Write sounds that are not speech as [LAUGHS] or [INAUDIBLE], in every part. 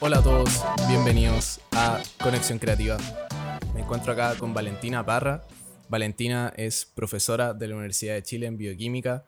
Hola a todos, bienvenidos a Conexión Creativa. Me encuentro acá con Valentina Parra. Valentina es profesora de la Universidad de Chile en bioquímica.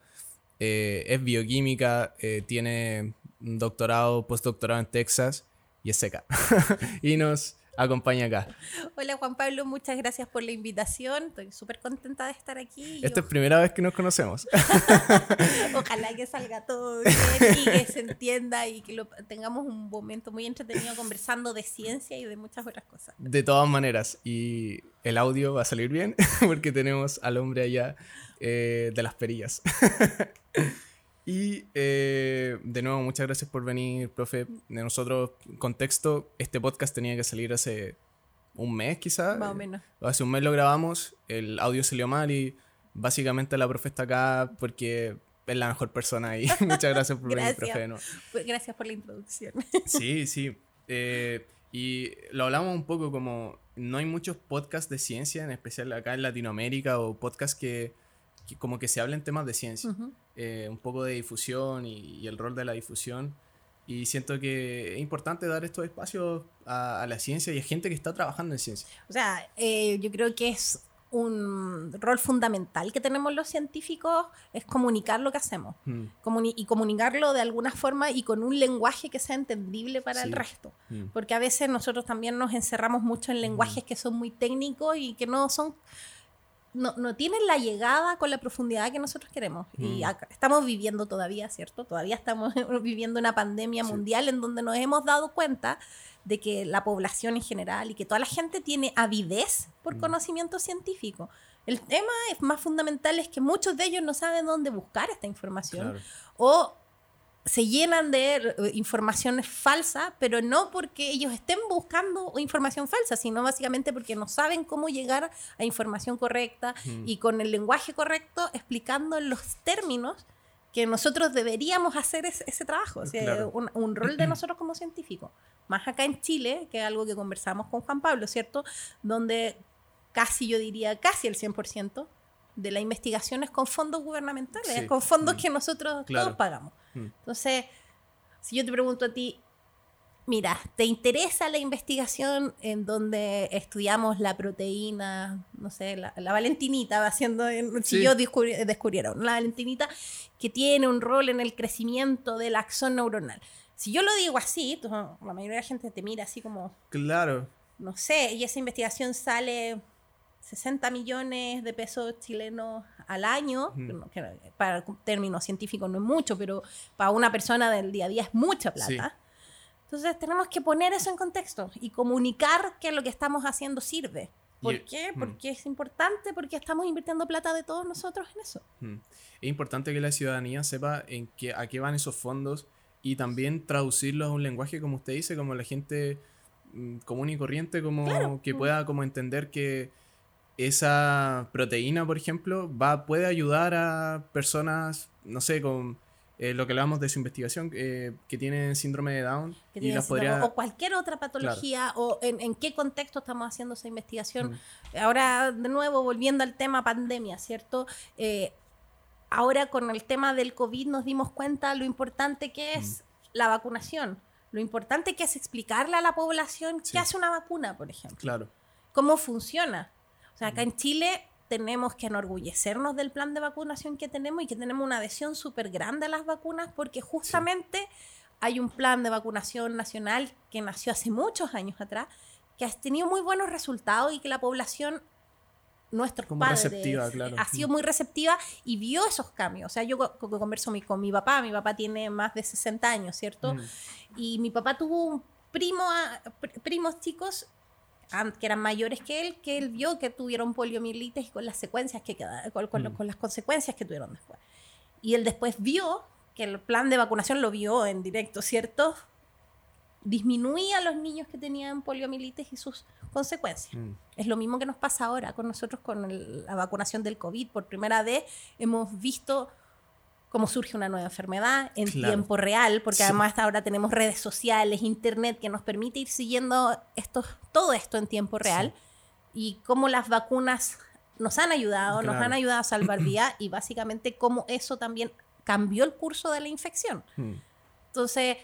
Eh, es bioquímica, eh, tiene un doctorado, postdoctorado en Texas y es seca. [LAUGHS] y nos acompaña acá. Hola Juan Pablo, muchas gracias por la invitación. Estoy súper contenta de estar aquí. Esta es primera vez que nos conocemos. [LAUGHS] Ojalá que salga todo bien y que se entienda y que lo, tengamos un momento muy entretenido conversando de ciencia y de muchas otras cosas. De todas maneras, y el audio va a salir bien [LAUGHS] porque tenemos al hombre allá eh, de las perillas. [LAUGHS] Y eh, de nuevo, muchas gracias por venir, profe. De nosotros, contexto, este podcast tenía que salir hace un mes quizás. Más o menos. Hace un mes lo grabamos, el audio salió mal y básicamente la profe está acá porque es la mejor persona y [LAUGHS] muchas gracias por venir, profe. Pues, gracias por la introducción. sí, sí. Eh, y lo hablamos un poco como no hay muchos podcasts de ciencia, en especial acá en Latinoamérica, o podcasts que, como que se hablen temas de ciencia. Eh, un poco de difusión y, el rol de la difusión. Y siento que es importante dar estos espacios a, la ciencia y a gente que está trabajando en ciencia. O sea, eh, yo creo que es un rol fundamental que tenemos los científicos es comunicar lo que hacemos mm. y comunicarlo de alguna forma y con un lenguaje que sea entendible para el resto. Mm. Porque a veces nosotros también nos encerramos mucho en lenguajes mm. que son muy técnicos y que no son no, no, tienen la llegada con la profundidad que nosotros queremos. Y mm. estamos viviendo todavía, ¿cierto? Todavía estamos [LAUGHS] viviendo una pandemia mundial en donde nos hemos dado cuenta de que la población en general y que toda la gente tiene avidez por mm. conocimiento científico. El tema es más fundamental es que muchos de ellos no saben dónde buscar esta información o se llenan de eh, informaciones falsas, pero no porque ellos estén buscando información falsa, sino básicamente porque no saben cómo llegar a información correcta y con el lenguaje correcto explicando los términos que nosotros deberíamos hacer ese, trabajo, o sea, un, un, rol de nosotros como científicos. Más acá en Chile, que es algo que conversamos con Juan Pablo, ¿cierto? Donde casi, yo diría, casi el 100% de la investigación es con fondos gubernamentales, con fondos que nosotros todos pagamos. Mm. Entonces, si yo te pregunto a ti, mira, ¿te interesa la investigación en donde estudiamos la proteína, no sé, la, valentinita, va haciendo, si yo descubrieron, la valentinita que tiene un rol en el crecimiento del axón neuronal? Si yo lo digo así, la mayoría de la gente te mira así como... Claro. No sé, y esa investigación sale 60 millones de pesos chilenos al año, que para términos científicos no es mucho, pero para una persona del día a día es mucha plata. Entonces tenemos que poner eso en contexto y comunicar que lo que estamos haciendo sirve. ¿Por qué? Porque es importante, porque estamos invirtiendo plata de todos nosotros en eso. Es importante que la ciudadanía sepa en qué, a qué van esos fondos y también traducirlos a un lenguaje, como usted dice, como la gente mm, común y corriente, como que pueda como entender que esa proteína, por ejemplo, va, puede ayudar a personas, no sé, con eh, lo que hablamos de su investigación, eh, que tienen síndrome de Down. y las podría... O cualquier otra patología, o en, qué contexto estamos haciendo esa investigación. Ahora, de nuevo, volviendo al tema pandemia, ¿cierto? Eh, ahora con el tema del COVID nos dimos cuenta lo importante que es la vacunación. Lo importante que es explicarle a la población qué hace una vacuna, por ejemplo. Claro. Cómo funciona. Sea, acá en Chile tenemos que enorgullecernos del plan de vacunación que tenemos y que tenemos una adhesión súper grande a las vacunas porque justamente hay un plan de vacunación nacional que nació hace muchos años atrás, que ha tenido muy buenos resultados y que la población nuestros padres ha sido muy receptiva y vio esos cambios. O sea, yo converso con mi papá, mi papá tiene más de 60 años, ¿cierto? Mm. Y mi papá tuvo un primo, primos chicos que eran mayores que él, que él vio que tuvieron poliomielitis con las secuencias que con, mm. con, las consecuencias que tuvieron después. Y él después vio que el plan de vacunación lo vio en directo, ¿cierto? Disminuía a los niños que tenían poliomielitis y sus consecuencias. Mm. Es lo mismo que nos pasa ahora con nosotros con la vacunación del COVID. Por primera vez hemos visto cómo surge una nueva enfermedad en tiempo real, porque además ahora tenemos redes sociales, internet que nos permite ir siguiendo esto, todo esto en tiempo real y cómo las vacunas nos han ayudado, nos han ayudado a salvar [CLEARS THROAT] vidas y básicamente cómo eso también cambió el curso de la infección. Hmm. Entonces,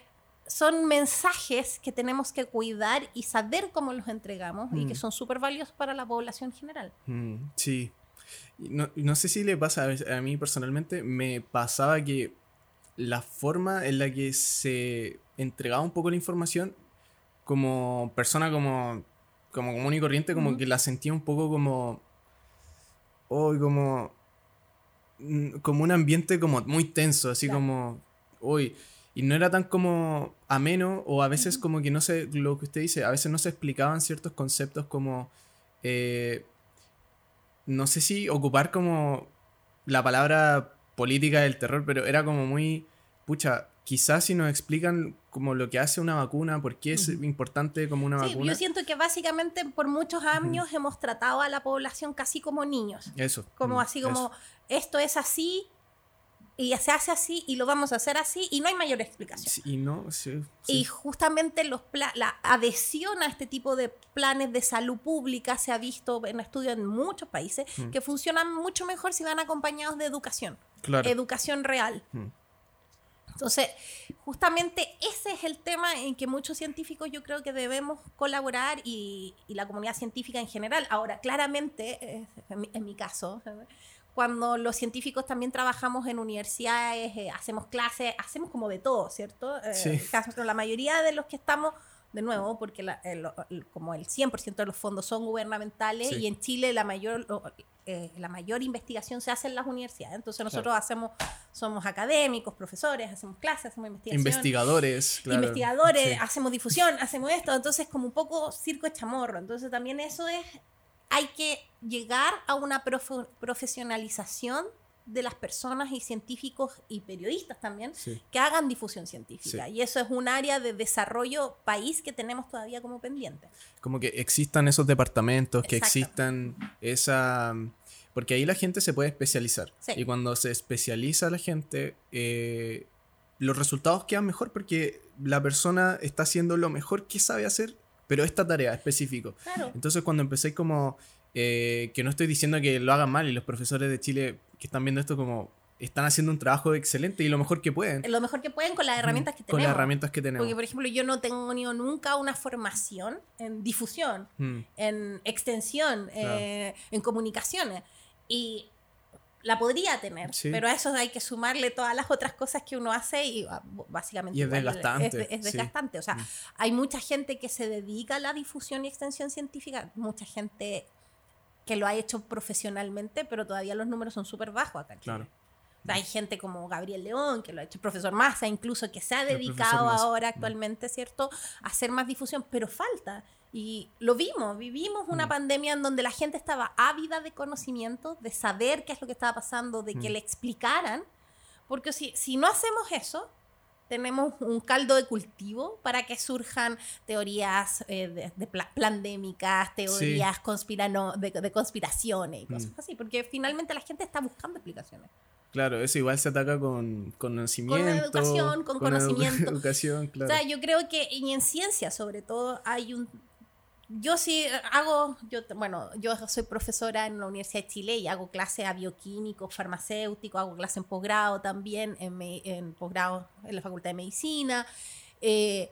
son mensajes que tenemos que cuidar y saber cómo los entregamos y que hmm. son súper valiosos para la población general. Hmm, sí. No, no, sé si le pasa a mí personalmente, me pasaba que la forma en la que se entregaba un poco la información, como persona como, como común y corriente, como que la sentía un poco como... Hoy como... Mm, como un ambiente como muy tenso, así como... Hoy... Y no era tan como ameno o a veces como que no sé, lo que usted dice, a veces no se explicaban ciertos conceptos como... Eh, no sé si ocupar como la palabra política del terror, pero era como muy, pucha, quizás si nos explican como lo que hace una vacuna, por qué es importante como una sí, vacuna. Yo siento que básicamente por muchos años hemos tratado a la población casi como niños. Eso. Como así como, esto es así, y se hace así y lo vamos a hacer así y no hay mayor explicación. y, no, y justamente los la adhesión a este tipo de planes de salud pública se ha visto en estudios en muchos países mm. que funcionan mucho mejor si van acompañados de educación. Educación real. Mm. Entonces, justamente ese es el tema en que muchos científicos yo creo que debemos colaborar y, la comunidad científica en general. Ahora, claramente, eh, en, mi, caso, cuando los científicos también trabajamos en universidades, eh, hacemos clases, hacemos como de todo, ¿cierto? Eh, sí. la mayoría de los que estamos, de nuevo, porque como el 100% de los fondos son gubernamentales y en Chile la mayor, eh, la mayor investigación se hace en las universidades. Entonces nosotros hacemos, somos académicos, profesores, hacemos clases, hacemos investigación. Investigadores, claro. Investigadores, hacemos difusión, hacemos esto. Entonces como un poco circo de chamorro. Entonces también eso es hay que llegar a una profesionalización de las personas y científicos y periodistas también que hagan difusión científica. Y eso es un área de desarrollo país que tenemos todavía como pendiente. Como que existan esos departamentos, que existan esa... Porque ahí la gente se puede especializar. Y cuando se especializa la gente, eh, los resultados quedan mejor porque la persona está haciendo lo mejor que sabe hacer pero esta tarea específico. Entonces cuando empecé como, eh, que no estoy diciendo que lo hagan mal y los profesores de Chile que están viendo esto como están haciendo un trabajo excelente y lo mejor que pueden. Lo mejor que pueden con las herramientas que tenemos. Con las herramientas que tenemos. Porque, por ejemplo, yo no tengo ni nunca una formación en difusión, mm. en extensión, eh, en comunicaciones. Y la podría tener, pero a eso hay que sumarle todas las otras cosas que uno hace y ah, básicamente y es desgastante. Es, desgastante. O sea, mm. hay mucha gente que se dedica a la difusión y extensión científica, mucha gente que lo ha hecho profesionalmente, pero todavía los números son súper bajos acá. Claro. hay gente como Gabriel León, que lo ha hecho, profesor Massa incluso, que se ha dedicado ahora mm. actualmente, ¿cierto?, a hacer más difusión, pero falta. Y lo vimos, vivimos una mm. pandemia en donde la gente estaba ávida de conocimiento, de saber qué es lo que estaba pasando, de que mm. le explicaran, porque si, si no hacemos eso, tenemos un caldo de cultivo para que surjan teorías eh, de, pandémicas, teorías conspirano, de, conspiraciones y cosas mm. así, porque finalmente la gente está buscando explicaciones. Claro, eso igual se ataca con conocimiento. Con educación, con, [LAUGHS] conocimiento. educación, claro. O sea, yo creo que y en ciencia sobre todo hay un yo sí hago, yo, bueno, yo soy profesora en la Universidad de Chile y hago clases a bioquímicos, farmacéuticos, hago clases en posgrado también, en, en posgrado en la Facultad de Medicina. Eh,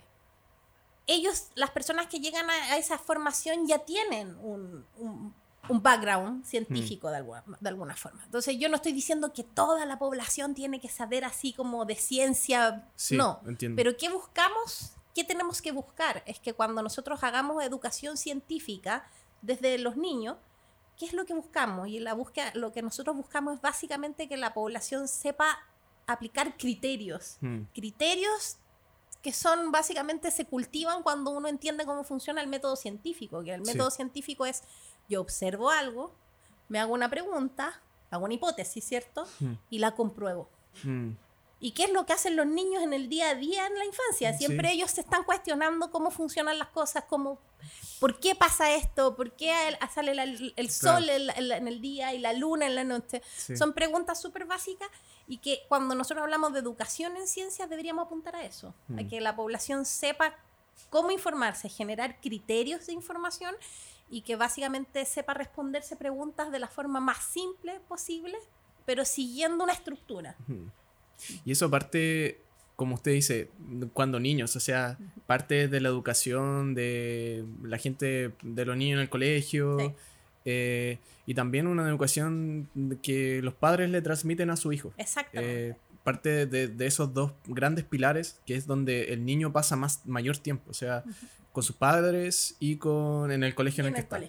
ellos, las personas que llegan a, esa formación ya tienen un, un, background científico de, alguna, de alguna forma. Entonces yo no estoy diciendo que toda la población tiene que saber así como de ciencia, no, pero ¿qué buscamos? ¿Qué tenemos que buscar? Es que cuando nosotros hagamos educación científica desde los niños, ¿qué es lo que buscamos? Y la búsqueda, lo que nosotros buscamos es básicamente que la población sepa aplicar criterios. Hmm. Criterios que son básicamente se cultivan cuando uno entiende cómo funciona el método científico, que el método científico es yo observo algo, me hago una pregunta, hago una hipótesis, ¿cierto? Hmm. Y la compruebo. Hmm. ¿Y qué es lo que hacen los niños en el día a día en la infancia? Siempre ellos se están cuestionando cómo funcionan las cosas, cómo, por qué pasa esto, por qué sale el, sol en, el día y la luna en la noche. Son preguntas súper básicas y que cuando nosotros hablamos de educación en ciencias deberíamos apuntar a eso, a mm. que la población sepa cómo informarse, generar criterios de información y que básicamente sepa responderse preguntas de la forma más simple posible, pero siguiendo una estructura. Y eso parte, como usted dice, cuando niños, o sea, parte de la educación de la gente, de los niños en el colegio. Eh, y también una educación que los padres le transmiten a su hijo. Exactamente. Eh, parte de, esos dos grandes pilares, que es donde el niño pasa más, mayor tiempo, o sea, con sus padres y con en el colegio en, el que está.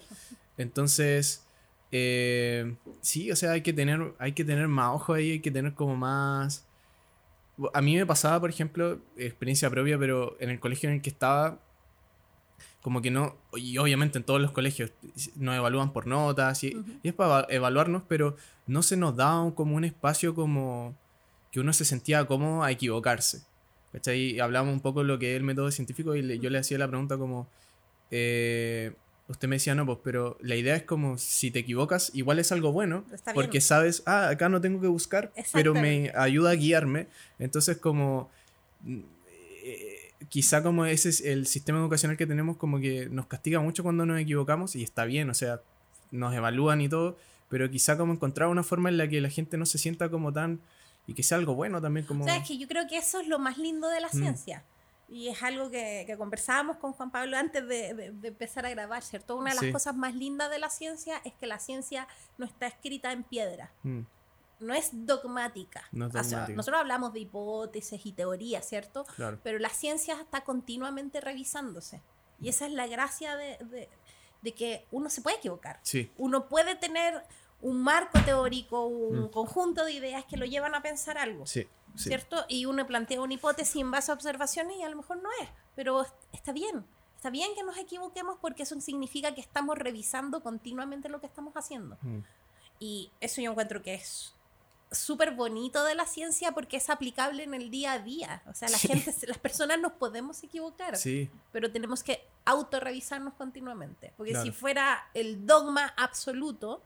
Entonces, eh, sí, o sea, hay que tener, hay que tener más ojo ahí, hay que tener como más. A mí me pasaba, por ejemplo, experiencia propia, pero en el colegio en el que estaba, como que no, y obviamente en todos los colegios nos evalúan por notas y, es para evaluarnos, pero no se nos da como un espacio como que uno se sentía cómodo a equivocarse. Y hablamos un poco de lo que es el método científico y yo le hacía la pregunta como, eh, usted me decía, no, pues, pero la idea es como, si te equivocas, igual es algo bueno, porque sabes, ah, acá no tengo que buscar, pero me ayuda a guiarme. Entonces, como, eh, quizá como ese es el sistema educacional que tenemos, como que nos castiga mucho cuando nos equivocamos, y está bien, o sea, nos evalúan y todo, pero quizá como encontrar una forma en la que la gente no se sienta como tan y que sea algo bueno también como... O sea, es que yo creo que eso es lo más lindo de la mm. ciencia. Y es algo que, que, conversábamos con Juan Pablo antes de, de, empezar a grabar, ¿cierto? Una de las cosas más lindas de la ciencia es que la ciencia no está escrita en piedra. Mm. No es dogmática. No es dogmática. nosotros hablamos de hipótesis y teorías, ¿cierto? Claro. Pero la ciencia está continuamente revisándose. Y esa es la gracia de, de que uno se puede equivocar. Sí. Uno puede tener un marco teórico, un mm. conjunto de ideas que lo llevan a pensar algo. Sí, ¿Cierto? Y uno plantea una hipótesis en base a observaciones y a lo mejor no es, pero está bien. Está bien que nos equivoquemos porque eso significa que estamos revisando continuamente lo que estamos haciendo. Mm. Y eso yo encuentro que es súper bonito de la ciencia porque es aplicable en el día a día. O sea, la gente, las personas nos podemos equivocar, sí. pero tenemos que autorrevisarnos continuamente. Porque si fuera el dogma absoluto,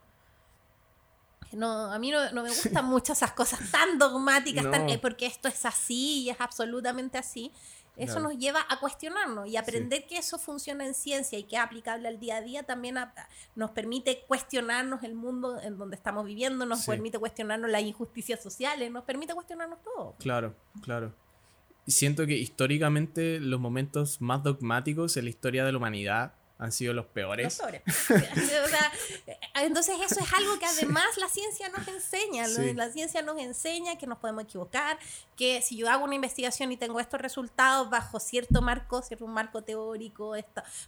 no, a mí no, me gustan mucho esas cosas tan dogmáticas, tan, eh, porque esto es así y es absolutamente así. Eso nos lleva a cuestionarnos y aprender que eso funciona en ciencia y que es aplicable al día a día también nos permite cuestionarnos el mundo en donde estamos viviendo, nos permite cuestionarnos las injusticias sociales, nos permite cuestionarnos todo. Claro, claro. Siento que históricamente los momentos más dogmáticos en la historia de la humanidad han sido los peores. entonces eso es algo que además la ciencia nos enseña. La ciencia nos enseña que nos podemos equivocar, que si yo hago una investigación y tengo estos resultados bajo cierto marco, cierto marco teórico,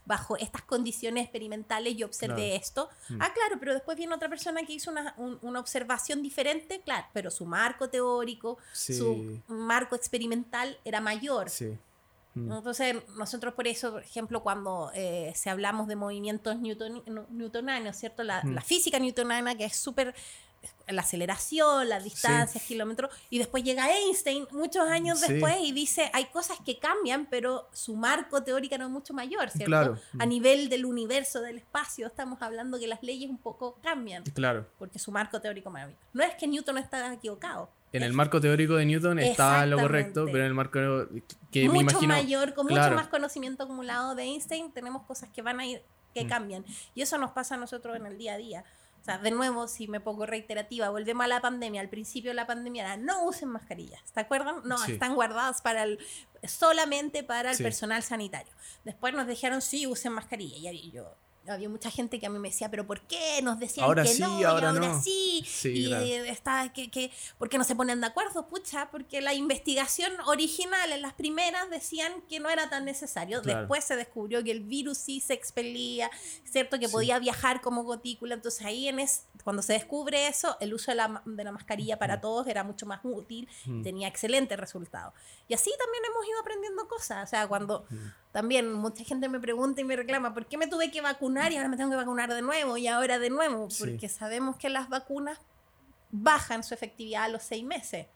bajo estas condiciones experimentales, yo observé esto. Mm. Ah, claro, pero después viene otra persona que hizo una, una observación diferente, claro, pero su marco teórico, su marco experimental era mayor. Sí. Mm. Entonces, nosotros por eso, por ejemplo, cuando eh, se hablamos de movimientos newton, newtonianos, ¿cierto? La, mm. la física newtoniana, que es súper la aceleración, las distancias, kilómetros, y después llega Einstein muchos años después y dice, hay cosas que cambian, pero su marco teórico no es mucho mayor, ¿cierto? Claro. A nivel del universo, del espacio, estamos hablando que las leyes un poco cambian. Claro. Porque su marco teórico mayor. No es que Newton está equivocado, en el marco teórico de Newton está lo correcto, pero en el marco que mucho me imagino... mayor, con mucho más conocimiento acumulado de Einstein, tenemos cosas que van a ir, que mm. cambian. Y eso nos pasa a nosotros en el día a día. O sea, de nuevo, si me pongo reiterativa, volvemos a la pandemia. Al principio de la pandemia era no usen mascarillas. ¿Te acuerdan? No, están guardadas para el, solamente para el personal sanitario. Después nos dijeron sí usen mascarilla. Y yo, había mucha gente que a mí me decía, pero ¿por qué? Nos decían que no, y ahora sí. y está, que, que, ¿por qué no se ponen de acuerdo? Pucha, porque la investigación original en las primeras decían que no era tan necesario. Después se descubrió que el virus sí se expelía, ¿cierto? Que podía viajar como gotícula. Entonces ahí en es, cuando se descubre eso, el uso de la, de la mascarilla para todos era mucho más útil, tenía excelentes resultados. Y así también hemos ido aprendiendo cosas. O sea, cuando también mucha gente me pregunta y me reclama, ¿por qué me tuve que vacunar y ahora me tengo que vacunar de nuevo y ahora de nuevo? Porque sabemos que las vacunas bajan su efectividad a los seis meses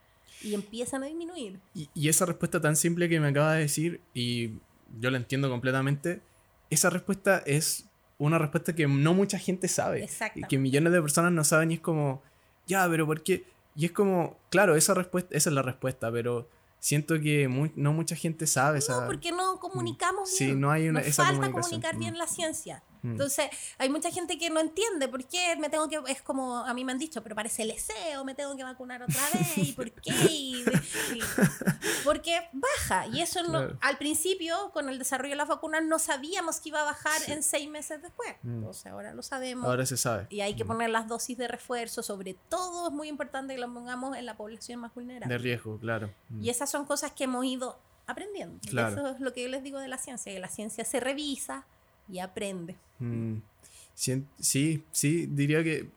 y empiezan a disminuir. Y, esa respuesta tan simple que me acaba de decir, y yo la entiendo completamente, esa respuesta es una respuesta que no mucha gente sabe. Y que millones de personas no saben y es como, ya, pero ¿por qué? Y es como, claro, esa, respuesta, esa es la respuesta, pero siento que no mucha gente sabe. No, porque no comunicamos bien. Sí, no hay una, Nos falta comunicar bien la ciencia. Mm. Entonces, hay mucha gente que no entiende por qué me tengo que, es como a mí me han dicho, pero parece el o me tengo que vacunar otra vez, ¿y [LAUGHS] por qué? porque baja, y eso no, al principio, con el desarrollo de las vacunas, no sabíamos que iba a bajar en seis meses después. Mm. Entonces, ahora lo sabemos. Ahora se sabe. Y hay que mm. poner las dosis de refuerzo, sobre todo es muy importante que lo pongamos en la población más vulnerable. De riesgo, claro. Y esas son cosas que hemos ido aprendiendo. Eso es lo que yo les digo de la ciencia, que la ciencia se revisa y aprende. Mm. Sí, sí, diría que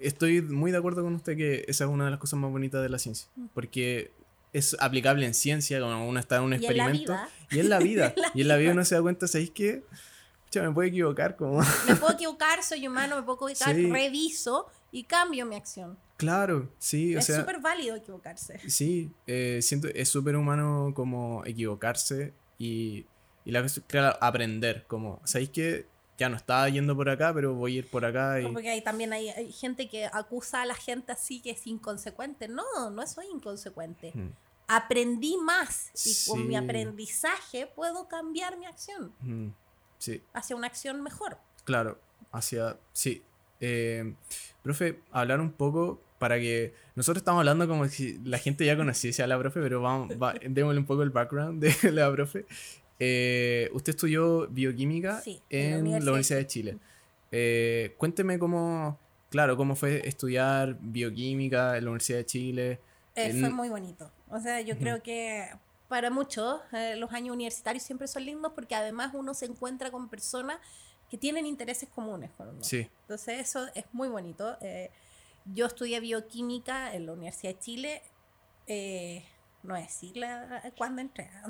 estoy muy de acuerdo con usted que esa es una de las cosas más bonitas de la ciencia, mm. porque es aplicable en ciencia, como uno está en un experimento. Y en la vida. [LAUGHS] y en la vida uno se da cuenta, ¿sabéis qué? me puedo equivocar. Como... me puedo equivocar, soy humano, me puedo equivocar, reviso y cambio mi acción. Claro, sí, o es sea... Es súper válido equivocarse. Sí, eh, siento, es súper humano como equivocarse y, y la claro, aprender, como, ¿sabéis que ya no estaba yendo por acá, pero voy a ir por acá. Y... porque hay, también hay, gente que acusa a la gente así que es inconsecuente. No, no soy inconsecuente. Hmm. Aprendí más y con mi aprendizaje puedo cambiar mi acción. Hmm, sí. Hacia una acción mejor. Claro, hacia, sí. Eh, profe, hablar un poco para que nosotros estamos hablando como si la gente ya conociese a la profe, pero vamos, démosle un poco el background de [LAUGHS] la profe. Eh, usted estudió bioquímica en, la Universidad, de Chile. Eh, cuénteme cómo, claro, cómo fue estudiar bioquímica en la Universidad de Chile. Eh, fue muy bonito. O sea, yo creo que para muchos los años universitarios siempre son lindos porque además uno se encuentra con personas que tienen intereses comunes con uno. Sí. Entonces eso es muy bonito. Yo estudié bioquímica en la Universidad de Chile. No decirla cuando entré. [LAUGHS] [LAUGHS]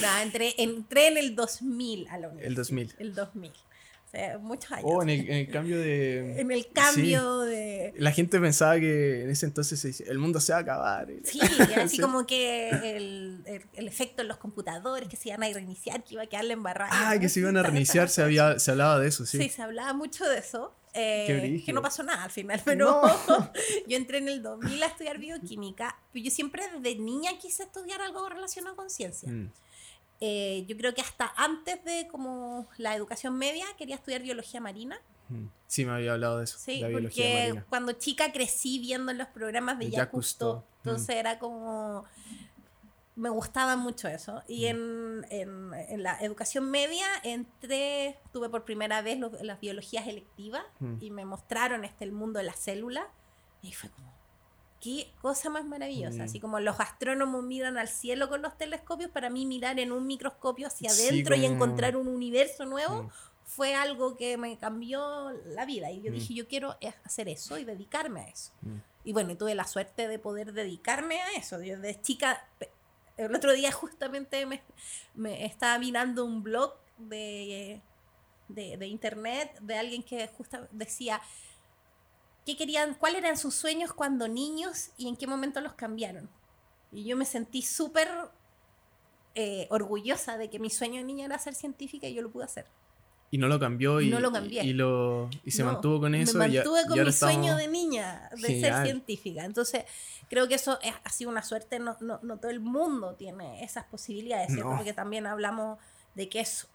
no, entré, entré en el 2000 a la universidad. El 2000. El 2000 muchos años. Oh, en el, cambio de... en el cambio de... La gente pensaba que en ese entonces el mundo se va a acabar. Sí, [LAUGHS] así como que el, el, efecto en los computadores, que se iban a reiniciar, que iba a quedar la embarrada. Ah, que se iban a reiniciar, se, había, se hablaba de eso, sí. Sí, se hablaba mucho de eso. Eh, que no pasó nada al final, [LAUGHS] pero [LAUGHS] yo entré en el 2000 a estudiar bioquímica, pero yo siempre desde niña quise estudiar algo relacionado con ciencia. Mm. Eh, yo creo que hasta antes de como la educación media quería estudiar biología marina. Sí, me había hablado de eso. Sí, porque cuando chica crecí viendo los programas de Jacques entonces era como... Me gustaba mucho eso. Y en, en, en, la educación media entré, tuve por primera vez las biologías electivas y me mostraron este, el mundo de la célula. Y fue como, qué cosa más maravillosa. Así como los astrónomos miran al cielo con los telescopios, para mí mirar en un microscopio hacia adentro y encontrar un universo nuevo fue algo que me cambió la vida. Y yo dije, yo quiero hacer eso y dedicarme a eso. Y bueno, tuve la suerte de poder dedicarme a eso. Yo desde chica, el otro día justamente me, estaba mirando un blog de, de, internet de alguien que justo decía qué querían, cuáles eran sus sueños cuando niños y en qué momento los cambiaron. Y yo me sentí súper eh, orgullosa de que mi sueño de niña era ser científica y yo lo pude hacer. Y no lo cambió y, no lo cambié. y, lo, y se mantuvo con eso. Me mantuve con mi sueño de niña, de ser científica. Entonces, creo que eso ha sido una suerte. No, no, no todo el mundo tiene esas posibilidades, porque también hablamos de que es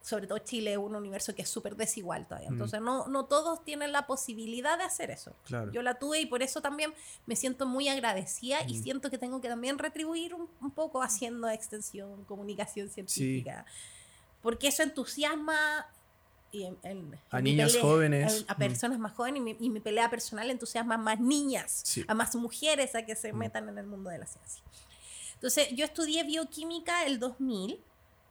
sobre todo Chile es un universo que es súper desigual todavía. Mm. Entonces, no, no todos tienen la posibilidad de hacer eso. Yo la tuve y por eso también me siento muy agradecida y mm. siento que tengo que también retribuir un, poco haciendo extensión, comunicación científica. Porque eso entusiasma a niñas jóvenes. A, mm. personas más jóvenes y mi, pelea personal entusiasma a más niñas, a más mujeres a que se metan en el mundo de la ciencia. Entonces, yo estudié bioquímica el 2000,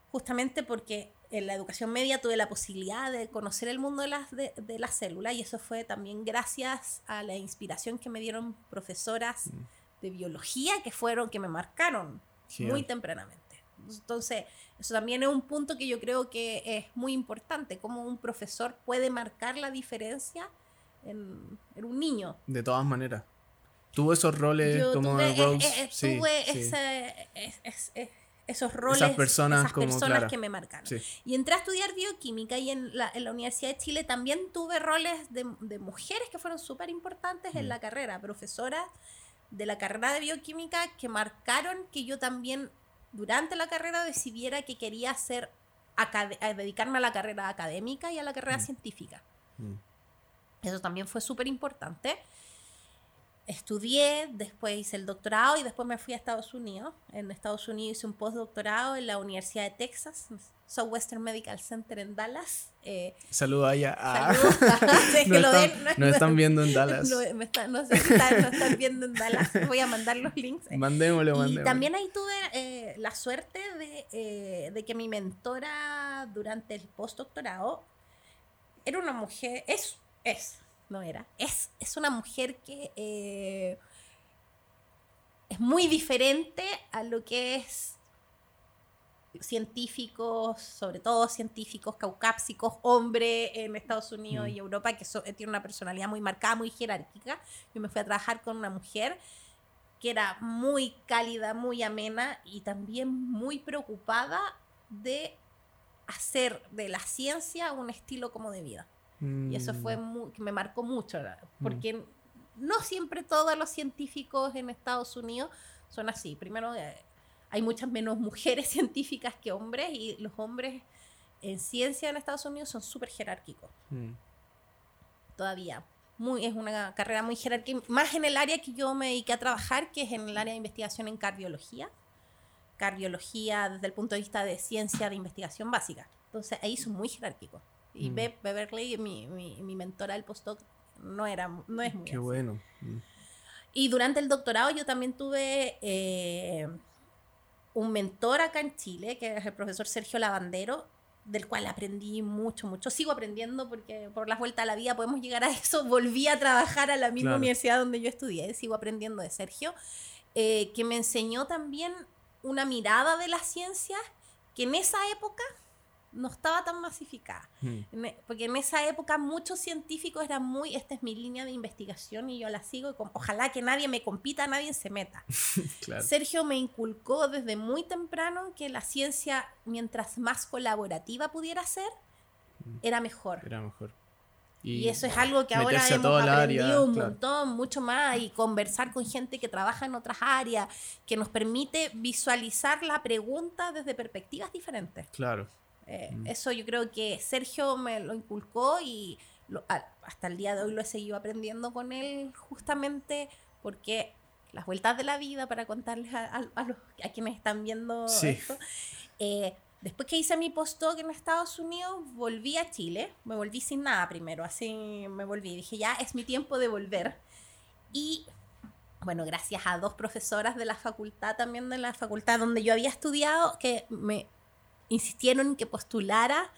justamente porque en la educación media tuve la posibilidad de conocer el mundo de las, de, las células y eso fue también gracias a la inspiración que me dieron profesoras mm. de biología que fueron, que me marcaron muy tempranamente. Entonces, eso también es un punto que yo creo que es muy importante, cómo un profesor puede marcar la diferencia en, un niño. De todas maneras. Tuvo esos roles como tuve, eh, eh, tuve ese, esos roles, esas personas, que me marcaron. Y entré a estudiar bioquímica y en la, en la Universidad de Chile también tuve roles de, de mujeres que fueron súper importantes en mm. la carrera, profesoras de la carrera de bioquímica que marcaron que yo también durante la carrera decidiera que quería hacer a, dedicarme a la carrera académica y a la carrera mm. científica. Mm. Eso también fue súper importante estudié, después hice el doctorado y después me fui a Estados Unidos. En Estados Unidos hice un postdoctorado en la Universidad de Texas, Southwestern Medical Center en Dallas. Eh, Saludos allá. Ah. no, están, [LAUGHS] viendo en Dallas. No, sé si están, viendo en Dallas. Voy a mandar los links. [LAUGHS] Mandémosle, mandémosle. Y también ahí tuve eh, la suerte de, eh, de que mi mentora durante el postdoctorado era una mujer, es, es no era, es, es una mujer que eh, es muy diferente a lo que es científicos, sobre todo científicos caucápsicos, hombre en Estados Unidos y mm. Europa, que tiene una personalidad muy marcada, muy jerárquica. Yo me fui a trabajar con una mujer que era muy cálida, muy amena y también muy preocupada de hacer de la ciencia un estilo como de vida. Y eso fue mm. que me marcó mucho, mm. porque no siempre todos los científicos en Estados Unidos son así. Primero, eh, hay muchas menos mujeres [LAUGHS] científicas que hombres y los hombres en ciencia en Estados Unidos son súper jerárquicos. Mm. Todavía. Muy, es una carrera muy jerárquica, más en el área que yo me dediqué a trabajar, que es en el área de investigación en cardiología. Cardiología desde el punto de vista de ciencia de investigación básica. Entonces ahí son muy jerárquicos. Y mm. Beverly, mi, mi, mi, mentora del postdoc, no, era, no es muy Qué bueno. Mm. Y durante el doctorado yo también tuve eh, un mentor acá en Chile, que es el profesor Sergio Lavandero, del cual aprendí mucho, mucho. Sigo aprendiendo porque por las vueltas a la vida podemos llegar a eso. [LAUGHS] Volví a trabajar a la misma universidad donde yo estudié, sigo aprendiendo de Sergio, eh, que me enseñó también una mirada de las ciencias que en esa época no estaba tan masificada. E, porque en esa época muchos científicos eran muy, esta es mi línea de investigación y yo la sigo, y ojalá que nadie me compita, nadie se meta. [LAUGHS] Sergio me inculcó desde muy temprano que la ciencia, mientras más colaborativa pudiera ser, hmm. era mejor. Era mejor. Y, eso es algo que ahora hemos aprendido un montón, mucho más, y conversar con gente que trabaja en otras áreas, que nos permite visualizar la pregunta desde perspectivas diferentes. Claro. Eh, mm. Eso yo creo que Sergio me lo inculcó y hasta el día de hoy lo he seguido aprendiendo con él justamente porque las vueltas de la vida para contarles a, los, a quienes están viendo esto. Eh, después que hice mi postdoc en Estados Unidos, volví a Chile. Me volví sin nada primero, así me volví. Dije, ya es mi tiempo de volver. Y bueno, gracias a dos profesoras de la facultad, también de la facultad donde yo había estudiado, que me insistieron en que postulara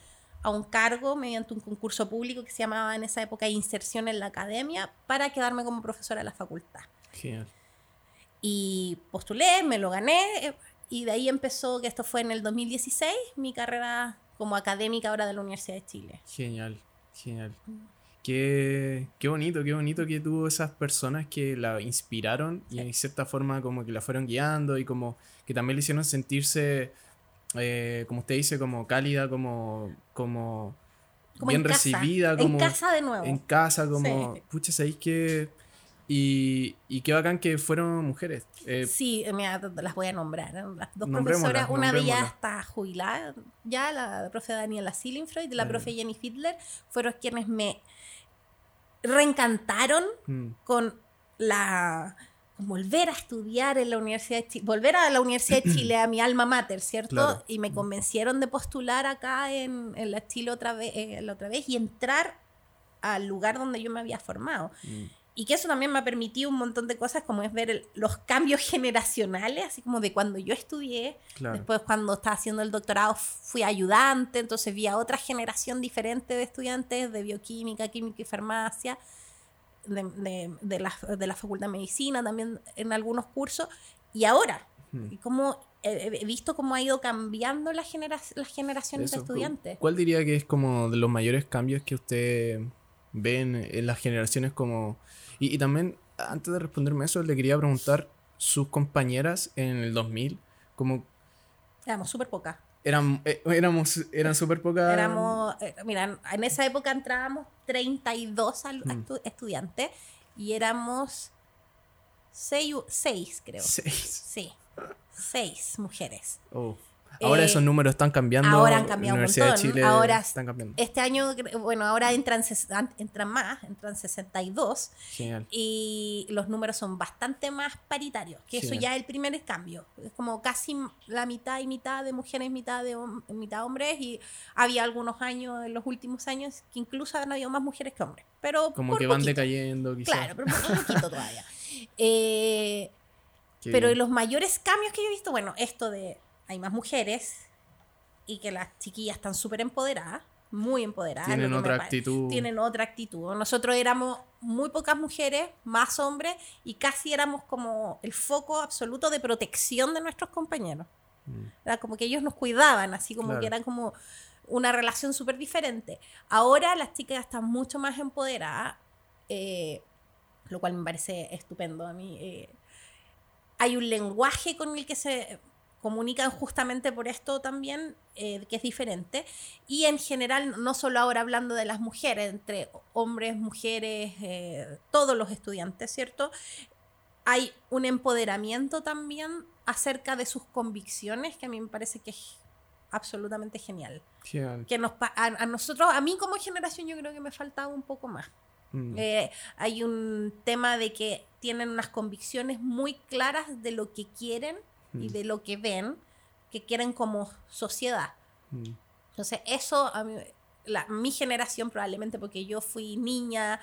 a un cargo mediante un concurso público que se llamaba en esa época Inserción en la Academia para quedarme como profesora de la facultad. Genial. Y postulé, me lo gané y de ahí empezó, que esto fue en el 2016, mi carrera como académica ahora de la Universidad de Chile. Genial, genial. Qué, qué bonito, qué bonito que tuvo esas personas que la inspiraron y en cierta forma como que la fueron guiando y como que también le hicieron sentirse eh, como usted dice, como cálida, como, como, bien recibida. Como, en casa de nuevo. En casa, como, pucha, ¿sabéis que... Y, y, qué bacán que fueron mujeres. Eh, sí, mira, las voy a nombrar. Las dos profesoras, una de ellas está jubilada, ya la profe Daniela Sillinfreud y la profe Jenny Fiedler, fueron quienes me reencantaron mm. con la volver a estudiar en la Universidad de Chile, volver a la Universidad de Chile, a mi alma mater, ¿cierto? Y me convencieron de postular acá en, en la Chile otra vez, eh, la otra vez y entrar al lugar donde yo me había formado. Mm. Y que eso también me ha permitido un montón de cosas, como es ver los cambios generacionales, así como de cuando yo estudié. Después, cuando estaba haciendo el doctorado, fui ayudante, entonces vi a otra generación diferente de estudiantes de bioquímica, química y farmacia de, de, la, de la Facultad de Medicina, también en algunos cursos, y ahora, y cómo he visto cómo ha ido cambiando la genera las generaciones de estudiantes. ¿Cuál diría que es como de los mayores cambios que usted ve en, las generaciones como... Y, y, también, antes de responderme eso, le quería preguntar, sus compañeras en el 2000, como... Éramos súper pocas. Eran, eh, éramos, eran súper pocas. Éramos, eh, mira, en esa época entrábamos 32 mm. estudiantes y éramos 6, creo. ¿Seis? Sí, 6 mujeres. Oh. Ahora esos números están cambiando. Ahora han cambiado un montón. De Chile ahora, están cambiando. Este año, bueno, ahora entran, entran más, entran 62. Genial. Y los números son bastante más paritarios, que eso ya es el primer cambio. Es como casi la mitad y mitad de mujeres, mitad de mitad hombres. Y había algunos años, en los últimos años, que incluso han habido más mujeres que hombres. Pero como que van decayendo, quizás. Claro, pero un poquito [LAUGHS] todavía. Eh, pero los mayores cambios que yo he visto, bueno, esto de hay más mujeres y que las chiquillas están súper empoderadas, muy empoderadas. Tienen otra actitud. Tienen otra actitud. Nosotros éramos muy pocas mujeres, más hombres, y casi éramos como el foco absoluto de protección de nuestros compañeros. Mm. Era como que ellos nos cuidaban, así como que eran como una relación súper diferente. Ahora las chicas están mucho más empoderadas, eh, lo cual me parece estupendo a mí. Eh, hay un lenguaje con el que se comunican justamente por esto también, eh, que es diferente. Y en general, no solo ahora hablando de las mujeres, entre hombres, mujeres, eh, todos los estudiantes, ¿cierto? Hay un empoderamiento también acerca de sus convicciones que a mí me parece que es absolutamente genial. Que nos, a, nosotros, a mí como generación, yo creo que me faltaba un poco más. Mm. Eh, hay un tema de que tienen unas convicciones muy claras de lo que quieren y mm. de lo que ven que quieren como sociedad. Mm. Entonces, eso a mí, la, mi generación probablemente, porque yo fui niña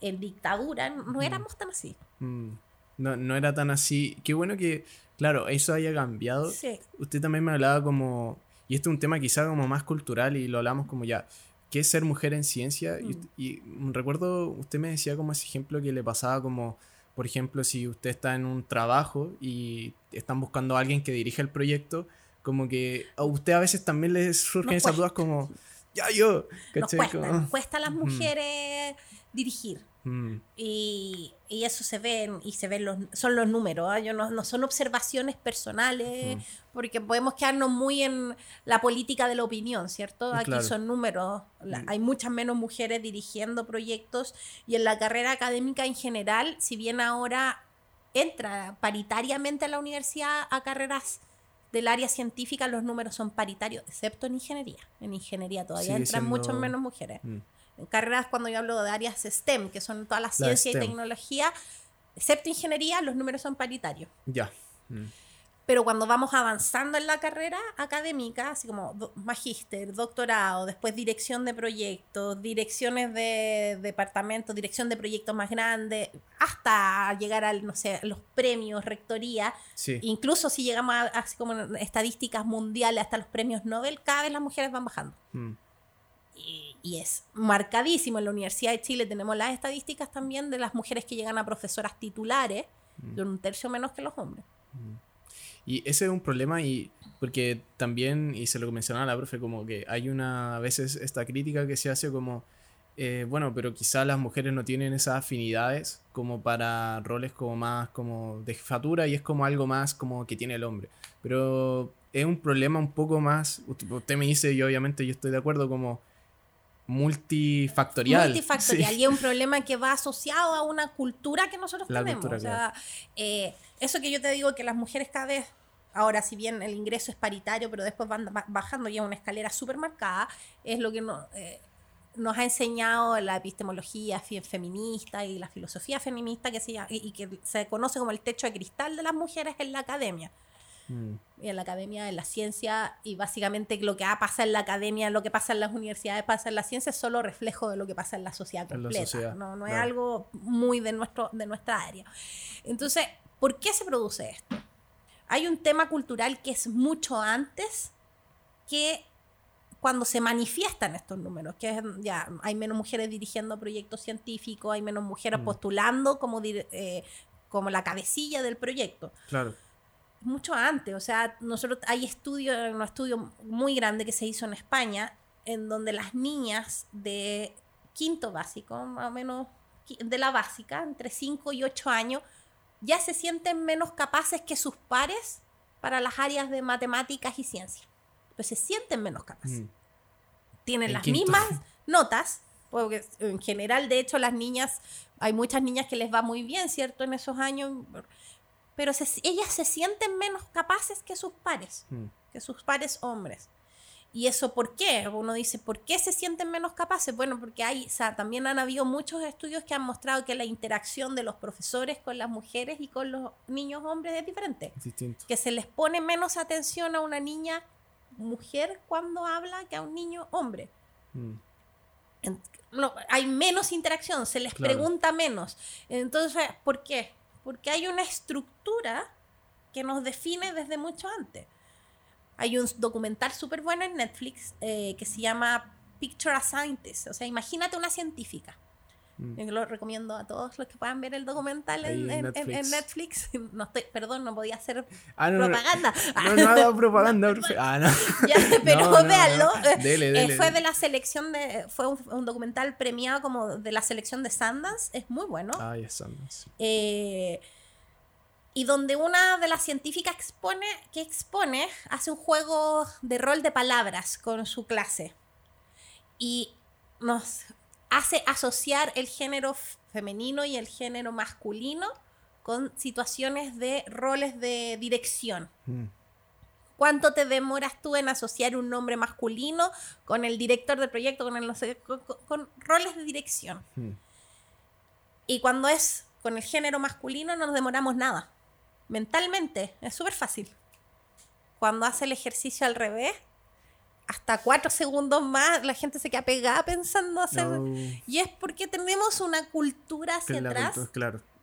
en dictadura, no mm. éramos tan así. No, no era tan así. Qué bueno que, claro, eso haya cambiado. Sí. Usted también me hablaba como, y este es un tema quizá como más cultural y lo hablamos como ya, ¿qué es ser mujer en ciencia? y recuerdo, usted me decía como ese ejemplo que le pasaba como por ejemplo, si usted está en un trabajo y están buscando a alguien que dirija el proyecto, como que a usted a veces también le surgen esas dudas como, ya yo, Nos cuesta, cuesta a las mujeres dirigir. Mm. Y, y, eso se ve, y se ven los, son los números, ¿ah? no, no, son observaciones personales, mm. porque podemos quedarnos muy en la política de la opinión, ¿cierto? Aquí son números, mm. hay muchas menos mujeres dirigiendo proyectos y en la carrera académica en general, si bien ahora entra paritariamente a la universidad a carreras del área científica, los números son paritarios, excepto en ingeniería. En ingeniería todavía entran muchas menos mujeres carreras cuando yo hablo de áreas STEM, que son todas las ciencias y tecnología, excepto ingeniería, los números son paritarios. Ya. Mm. Pero cuando vamos avanzando en la carrera académica, así como magíster, doctorado, después dirección de proyectos, direcciones de departamentos, dirección de proyectos más grandes, hasta llegar al, no sé, los premios, rectoría, incluso si llegamos a, así como estadísticas mundiales, hasta los premios Nobel, cada vez las mujeres van bajando. Mm y, es marcadísimo. En la Universidad de Chile tenemos las estadísticas también de las mujeres que llegan a profesoras titulares, mm. de un tercio menos que los hombres. Mm. Y ese es un problema y porque también, y se lo mencionaba la profe, como que hay una, a veces esta crítica que se hace como, eh, bueno, pero quizá las mujeres no tienen esas afinidades como para roles como más como de jefatura y es como algo más como que tiene el hombre. Pero es un problema un poco más, usted me dice y obviamente yo estoy de acuerdo como multifactorial. Multifactorial. Y es un problema que va asociado a una cultura que nosotros tenemos. o sea, eh, eso que yo te digo que las mujeres cada vez, ahora si bien el ingreso es paritario, pero después van bajando ya una escalera súper marcada, es lo que eh, nos ha enseñado la epistemología feminista y la filosofía feminista que se y que se conoce como el techo de cristal de las mujeres en la academia. Mm. En la academia, en la ciencia, y básicamente lo que pasa en la academia, lo que pasa en las universidades, pasa en la ciencia, es solo reflejo de lo que pasa en la sociedad completa. no, no es algo muy de, nuestro, de nuestra área. Entonces, ¿por qué se produce esto? Hay un tema cultural que es mucho antes que cuando se manifiestan estos números, que ya hay menos mujeres dirigiendo proyectos científicos, hay menos mujeres mm. postulando como, eh, como la cabecilla del proyecto. Claro mucho antes. O sea, nosotros hay estudio, un estudio muy grande que se hizo en España, en donde las niñas de quinto básico, más o menos de la básica, entre 5 y 8 años, ya se sienten menos capaces que sus pares para las áreas de matemáticas y ciencia. Pues se sienten menos capaces. Mm. Tienen las mismas [LAUGHS] notas, porque en general, de hecho, las niñas, hay muchas niñas que les va muy bien, ¿cierto? En esos años, pero ellas se sienten menos capaces que sus pares, mm. que sus pares hombres. ¿Y eso por qué? Uno dice, ¿por qué se sienten menos capaces? Bueno, porque hay, o sea, también han habido muchos estudios que han mostrado que la interacción de los profesores con las mujeres y con los niños hombres es diferente. Distinto. Que se les pone menos atención a una niña mujer cuando habla que a un niño hombre. Mm. no, hay menos interacción, se les pregunta menos. Entonces, ¿por qué? Porque hay una estructura que nos define desde mucho antes. Hay un documental súper bueno en Netflix eh, que se llama Picture a Scientist. O sea, imagínate una científica. Mm. Yo lo recomiendo a todos los que puedan ver el documental en, Netflix. [LAUGHS] No estoy, perdón, no podía hacer ah, propaganda. No, no, hago propaganda. [LAUGHS] ah, no. [LAUGHS] pero véanlo. Eh, fue de la selección de. Fue un, documental premiado como de la selección de Sundance. Es muy bueno. Ah, es Sundance. Eh, y donde una de las científicas expone, que expone hace un juego de rol de palabras con su clase y nos hace asociar el género femenino y el género masculino con situaciones de roles de dirección. Mm. ¿Cuánto te demoras tú en asociar un nombre masculino con el director del proyecto, con, el, con, roles de dirección? Mm. Y cuando es con el género masculino no nos demoramos nada mentalmente. Es súper fácil. Cuando hace el ejercicio al revés, hasta cuatro segundos más la gente se queda pegada pensando hacer. Y es porque tenemos una cultura hacia atrás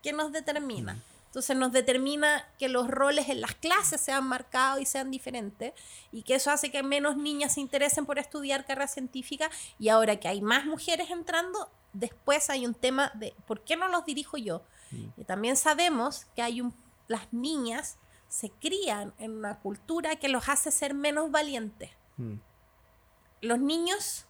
que nos determina. Mm. Entonces nos determina que los roles en las clases sean marcados y sean diferentes y que eso hace que menos niñas se interesen por estudiar carrera científica y ahora que hay más mujeres entrando, después hay un tema de ¿por qué no los dirijo yo? Mm. Y también sabemos que hay un las niñas se crían en una cultura que los hace ser menos valientes. Hmm. Los niños,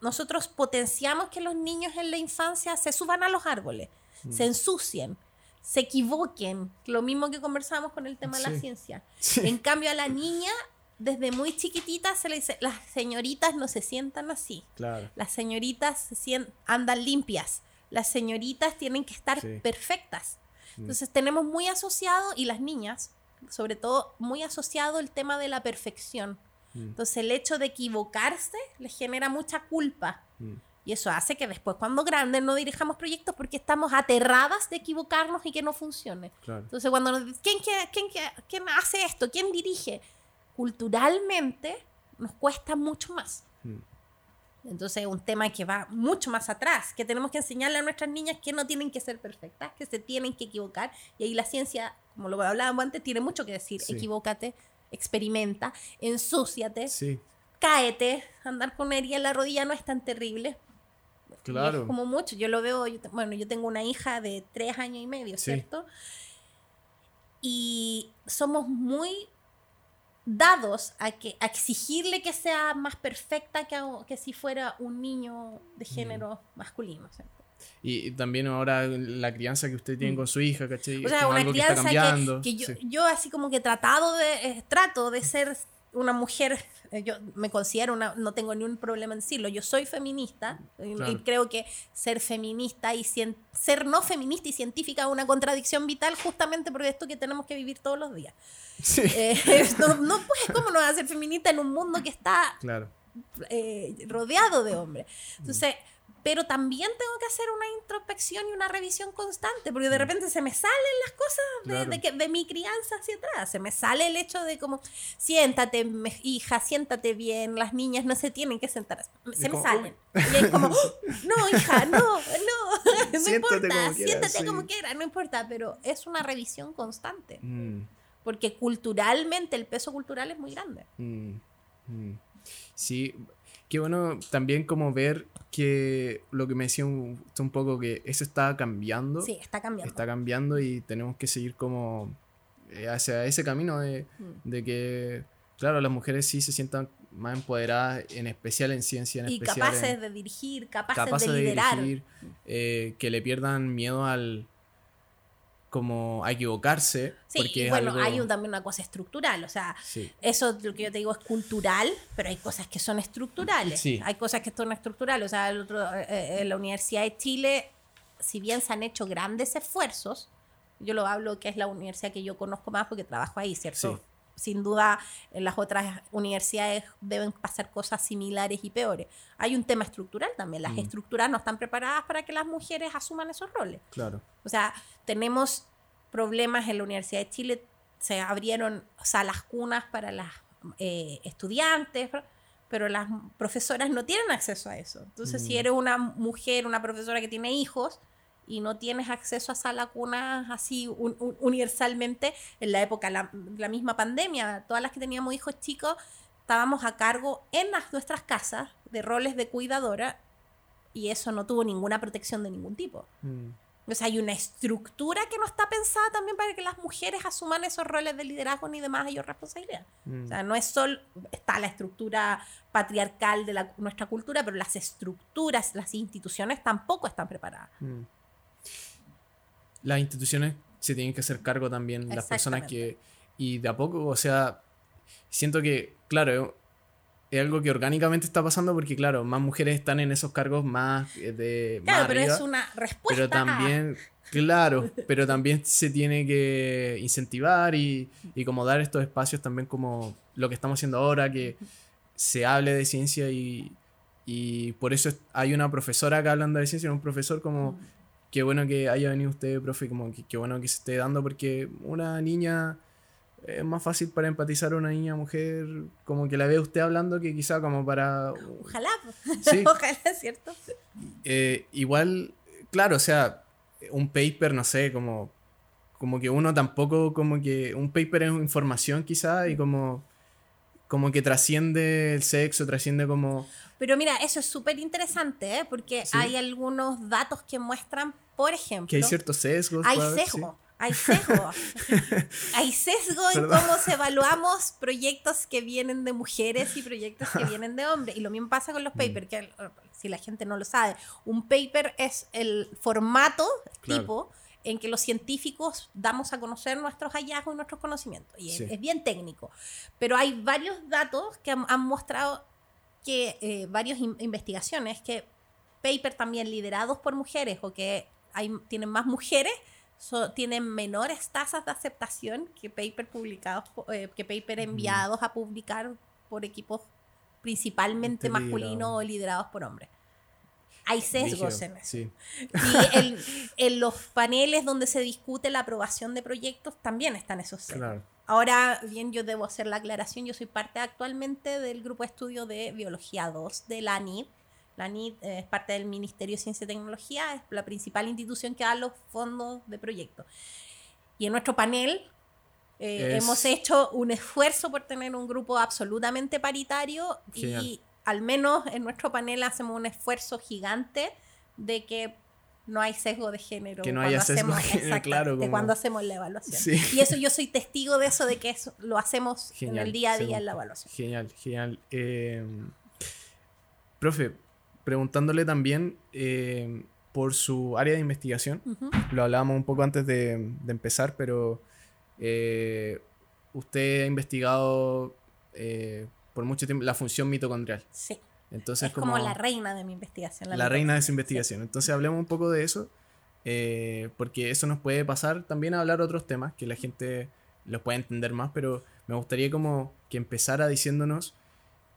nosotros potenciamos que los niños en la infancia se suban a los árboles, hmm. se ensucien, se equivoquen, lo mismo que conversamos con el tema de la ciencia. En cambio a la niña, desde muy chiquitita se le dice, las señoritas no se sientan así. Las señoritas se andan limpias. Las señoritas tienen que estar perfectas. Mm. Entonces tenemos muy asociado, y las niñas, sobre todo, muy asociado el tema de la perfección. Mm. Entonces el hecho de equivocarse les genera mucha culpa. Mm. Y eso hace que después, cuando grandes, no dirijamos proyectos porque estamos aterradas de equivocarnos y que no funcione. Entonces, cuando nos ¿quién, quién, quién, hace esto? ¿Quién dirige? Culturalmente nos cuesta mucho más. Entonces es un tema que va mucho más atrás, que tenemos que enseñarle a nuestras niñas que no tienen que ser perfectas, que se tienen que equivocar. Y ahí la ciencia, como lo hablábamos antes, tiene mucho que decir. Equivócate, experimenta, ensúciate, cáete. Andar con una herida en la rodilla no es tan terrible. Claro. como mucho. Yo lo veo, bueno, yo tengo una hija de tres años y medio, ¿cierto? Y somos muy dados a, que, exigirle que sea más perfecta que, que si fuera un niño de mm. género masculino. Y, también ahora la crianza que usted tiene mm. con su hija, ¿cachai? O sea, una crianza que, yo, yo, así como que he tratado de, eh, trato de ser una mujer, eh, yo me considero una, no tengo ningún problema en decirlo, yo soy feminista y, creo que ser feminista y ser no feminista y científica es una contradicción vital justamente por esto que tenemos que vivir todos los días. Eh, [LAUGHS] no, no puedes, ¿cómo no vas a ser feminista en un mundo que está eh, rodeado de hombres? Entonces, pero también tengo que hacer una introspección y una revisión constante, porque de mm. repente se me salen las cosas de, de, de, mi crianza hacia atrás, se me sale el hecho de como, siéntate, hija, siéntate bien, las niñas no se tienen que sentar, se me salen. Y es como, [LAUGHS] no, hija, no, no, [LAUGHS] no importa, siéntate como quieras, no importa, pero es una revisión constante, mm. porque culturalmente el peso cultural es muy grande. Mm, sí, qué bueno también como ver que lo que me decía un, un, poco que eso está cambiando. Sí, está cambiando. Está cambiando y tenemos que seguir como eh, hacia ese camino de, mm. de, que, claro, las mujeres sí se sientan más empoderadas, en especial en ciencia, en y capaces de dirigir, capaces, de liderar. Eh, que le pierdan miedo al, como a equivocarse. Sí, porque y bueno, hay también una cosa estructural, o sea, eso lo que yo te digo es cultural, pero hay cosas que son estructurales. Hay cosas que son estructurales, o sea, el otro, eh, eh, en la Universidad de Chile, si bien se han hecho grandes esfuerzos, yo lo hablo que es la universidad que yo conozco más porque trabajo ahí, ¿cierto? Sin duda en las otras universidades deben pasar cosas similares y peores. Hay un tema estructural también. Las mm. estructuras no están preparadas para que las mujeres asuman esos roles. Claro. O sea, tenemos problemas en la Universidad de Chile. Se abrieron salas cunas para las eh, estudiantes, pero las profesoras no tienen acceso a eso. Entonces, si mm. eres una mujer, una profesora que tiene hijos, y no tienes acceso a sala cuna así universalmente, en la época, la, la misma pandemia, todas las que teníamos hijos chicos, estábamos a cargo en las, nuestras casas de roles de cuidadora y eso no tuvo ninguna protección de ningún tipo. Mm. O sea, hay una estructura que no está pensada también para que las mujeres asuman esos roles de liderazgo ni de mayor responsabilidad. Mm. O sea, no es solo, está la estructura patriarcal de la, nuestra cultura, pero las estructuras, las instituciones tampoco están preparadas. Mm las instituciones se tienen que hacer cargo también, las personas que... Y de a poco, o sea, siento que, claro, es algo que orgánicamente está pasando porque, claro, más mujeres están en esos cargos más eh, de... Claro, pero es una respuesta. Pero también, claro, pero también se tiene que incentivar y, y como dar estos espacios también como lo que estamos haciendo ahora, que se hable de ciencia y, y por eso hay una profesora acá hablando de ciencia, un profesor como qué bueno que haya venido usted, profe, como que qué bueno que se esté dando, porque una niña es más fácil para empatizar a una niña mujer, como que la ve usted hablando, que quizá como para... Ojalá, ¿Sí? [LAUGHS] ojalá, ¿cierto? Eh, igual, claro, o sea, un paper, no sé, como, como que uno tampoco, como que un paper es información quizá y como como que trasciende el sexo, trasciende como... Pero mira, eso es súper interesante, ¿eh? porque hay algunos datos que muestran, por ejemplo... Que hay ciertos sesgos. Hay sesgo, hay sesgo. [LAUGHS] hay sesgo en cómo se evaluamos proyectos que vienen de mujeres y proyectos que vienen de hombres. Y lo mismo pasa con los mm. papers, que si la gente no lo sabe, un paper es el formato tipo en que los científicos damos a conocer nuestros hallazgos y nuestros conocimientos. Y es, bien técnico. Pero hay varios datos que han, mostrado que, eh, varias investigaciones, que papers también liderados por mujeres o que hay, tienen más mujeres, tienen menores tasas de aceptación que papers publicados, eh, que paper enviados a publicar por equipos principalmente masculinos o liderados por hombres hay sesgos en eso. Y [LAUGHS] en, los paneles donde se discute la aprobación de proyectos también están esos sesgos. Ahora bien, yo debo hacer la aclaración, yo soy parte actualmente del grupo de estudio de Biología 2 de la ANID. La ANID es parte del Ministerio de Ciencia y Tecnología, es la principal institución que da los fondos de proyectos. Y en nuestro panel eh, hemos hecho un esfuerzo por tener un grupo absolutamente paritario y al menos en nuestro panel hacemos un esfuerzo gigante de que no hay sesgo de género. Que no haya sesgo de género, claro. De cuando hacemos la evaluación. Y eso yo soy testigo de eso, de que eso lo hacemos en el día a día en la evaluación. Genial, genial. Eh, profe, preguntándole también eh, por su área de investigación, lo hablábamos un poco antes de, empezar, pero eh, usted ha investigado por mucho tiempo la función mitocondrial. Sí. Entonces, es como, la reina de mi investigación. La, reina de su investigación. Entonces hablemos un poco de eso, eh, porque eso nos puede pasar también a hablar otros temas que la gente los puede entender más, pero me gustaría como que empezara diciéndonos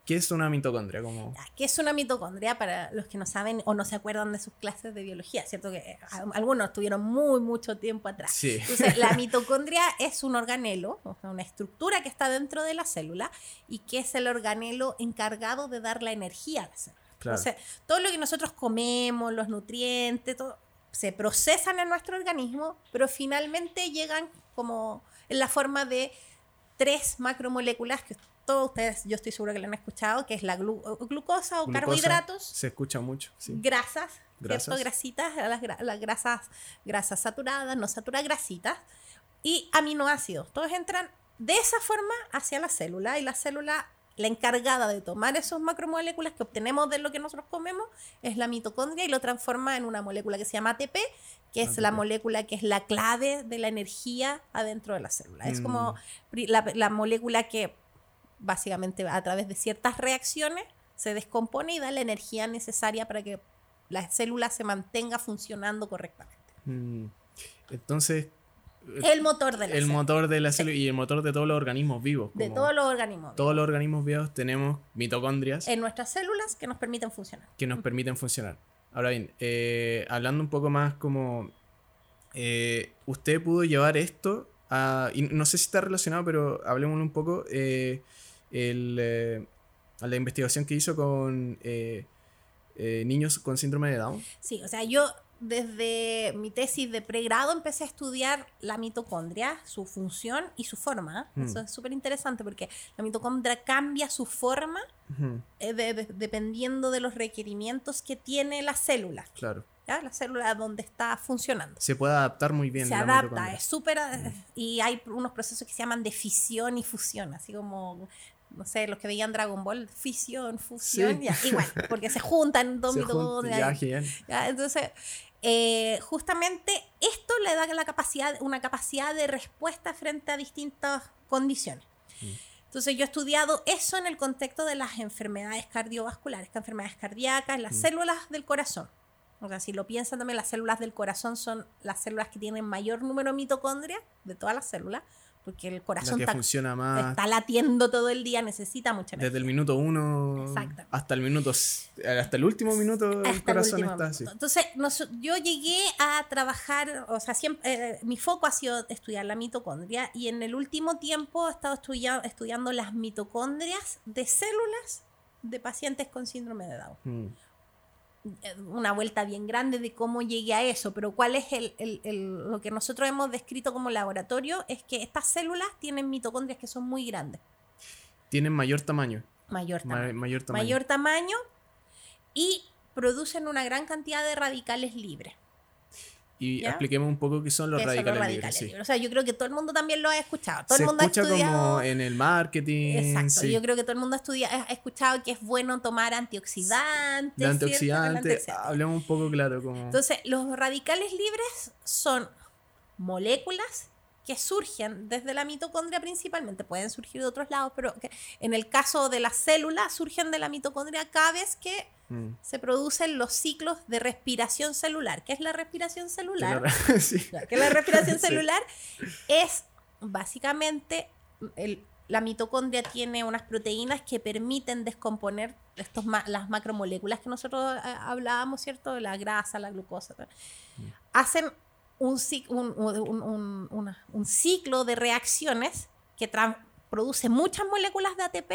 ¿Qué es una mitocondria? Como... ¿Qué es una mitocondria para los que no saben o no se acuerdan de sus clases de biología? ¿Cierto? Que eh, algunos estuvieron muy, mucho tiempo atrás. Sí. Entonces, la [LAUGHS] mitocondria es un organelo, una estructura que está dentro de la célula y que es el organelo encargado de dar la energía a la célula. Entonces, todo lo que nosotros comemos, los nutrientes, todo, se procesan en nuestro organismo, pero finalmente llegan como en la forma de tres macromoléculas que todos ustedes, yo estoy seguro que lo han escuchado, que es la glucosa o carbohidratos. Se escucha mucho, Grasas, ¿cierto? Grasitas, las, las, grasas, grasas saturadas, no saturadas, grasitas. Y aminoácidos. Todos entran de esa forma hacia la célula y la célula, la encargada de tomar esos macromoléculas que obtenemos de lo que nosotros comemos, es la mitocondria y lo transforma en una molécula que se llama ATP, que es la molécula que es la clave de la energía adentro de la célula. Es como mm. la, la molécula que básicamente a través de ciertas reacciones, se descompone y da la energía necesaria para que la célula se mantenga funcionando correctamente. Mm. Entonces, el motor de la el célula. motor de la célula y el motor de todos los organismos vivos. De todos los organismos. todos los organismos vivos tenemos mitocondrias En nuestras células que nos permiten funcionar. que nos permiten funcionar. Ahora bien, eh, hablando un poco más como eh, usted pudo llevar esto a, y no sé si está relacionado, pero hablemos un poco eh, el, eh, a la investigación que hizo con eh, eh, niños con síndrome de Down. Sí, o sea, yo desde mi tesis de pregrado empecé a estudiar la mitocondria, su función y su forma. Mm. Eso es súper interesante porque la mitocondria cambia su forma Ujú, eh, de- de- dependiendo de los requerimientos que tiene la célula. claro. ¿ya? La célula donde está funcionando. Se puede adaptar muy bien. se la adapta, mitocondria. es súper... Y hay unos procesos que se llaman de fisión y fusión, así como, no sé, los que veían Dragon Ball, fisión, fusión, Sí. ya, igual, [LAUGHS] porque se juntan dos Se junta- mitocondrias. ya, genial. ¿ya? Entonces, eh, justamente esto le da la capacidad, una capacidad de respuesta frente a distintas condiciones. Entonces yo he estudiado eso en el contexto de las enfermedades cardiovasculares, que enfermedades cardíacas, las células del corazón. O sea, si lo piensan también, las células del corazón son las células que tienen mayor número de mitocondrias de todas las células, porque el La corazón que está, funciona más está latiendo todo el día, necesita mucha energía. desde el minuto uno hasta el minuto hasta el último minuto el hasta el corazón está así. Entonces, nos- yo llegué a trabajar, o sea, siempre, eh, mi foco ha sido estudiar la mitocondria y en el último tiempo he estado estudia- estudiando las mitocondrias de células de pacientes con síndrome de Down. Mm. Una vuelta bien grande de cómo llegué a eso, pero cuál es el, el- el- lo que nosotros hemos descrito como laboratorio es que estas células tienen mitocondrias que son muy grandes, Tienen mayor tamaño. mayor ma- tamaño. mayor tamaño. mayor tamaño y producen una gran cantidad de radicales libres. Y ¿Ya? expliquemos un poco qué son los ¿Qué son radicales, libres. sí. O sea, yo creo que todo el mundo también lo ha escuchado. Todo Se el mundo escucha ha estudiado. como en el marketing. Exacto, sí. yo creo que todo el mundo ha, estudia- ha escuchado que es bueno tomar antioxidantes. De ¿cierto? El antioxidante, antioxidante. hablemos un poco claro como Entonces, los radicales libres son moléculas que surgen desde la mitocondria principalmente, pueden surgir de otros lados, pero que en el caso de las células surgen de la mitocondria cada vez que mm, se producen los ciclos de respiración celular. ¿Qué es la respiración celular? la- [LAUGHS] sí. Que la respiración [LAUGHS] Sí. celular es básicamente el- la mitocondria tiene unas proteínas que permiten descomponer estos ma- las macromoléculas que nosotros eh, hablábamos, ¿cierto? La grasa, la glucosa. tal. Hacen un, ciclo de reacciones que produce muchas moléculas de ATP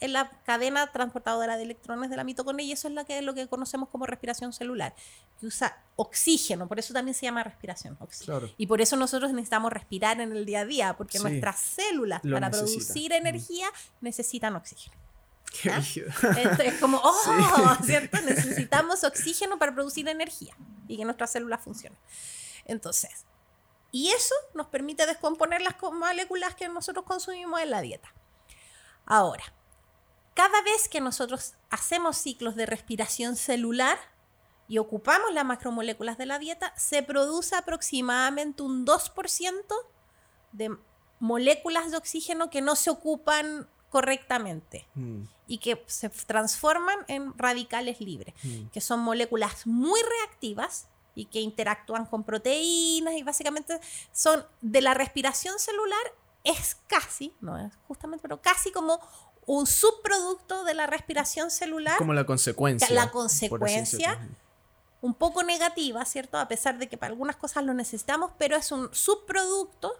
en la cadena transportadora de electrones de la mitocondria y eso es lo que, lo que conocemos como respiración celular, que usa oxígeno, por eso también se llama respiración. Claro. Y por eso nosotros necesitamos respirar en el día a día, porque Sí. nuestras células para producir energía necesitan oxígeno. Qué ¿Ah? Esto es como, [LAUGHS] oh, ¿cierto? Necesitamos oxígeno para producir energía y que nuestras células funcionen. Entonces, y eso nos permite descomponer las moléculas que nosotros consumimos en la dieta. Ahora, cada vez que nosotros hacemos ciclos de respiración celular y ocupamos las macromoléculas de la dieta, se produce aproximadamente un 2% de moléculas de oxígeno que no se ocupan correctamente Mm, y que se transforman en radicales libres, mm. que son moléculas muy reactivas y que interactúan con proteínas y básicamente son de la respiración celular es casi, no es justamente, pero casi como un subproducto de la respiración celular, Como la consecuencia. La consecuencia, un poco negativa, ¿cierto? A pesar de que para algunas cosas lo necesitamos, pero es un subproducto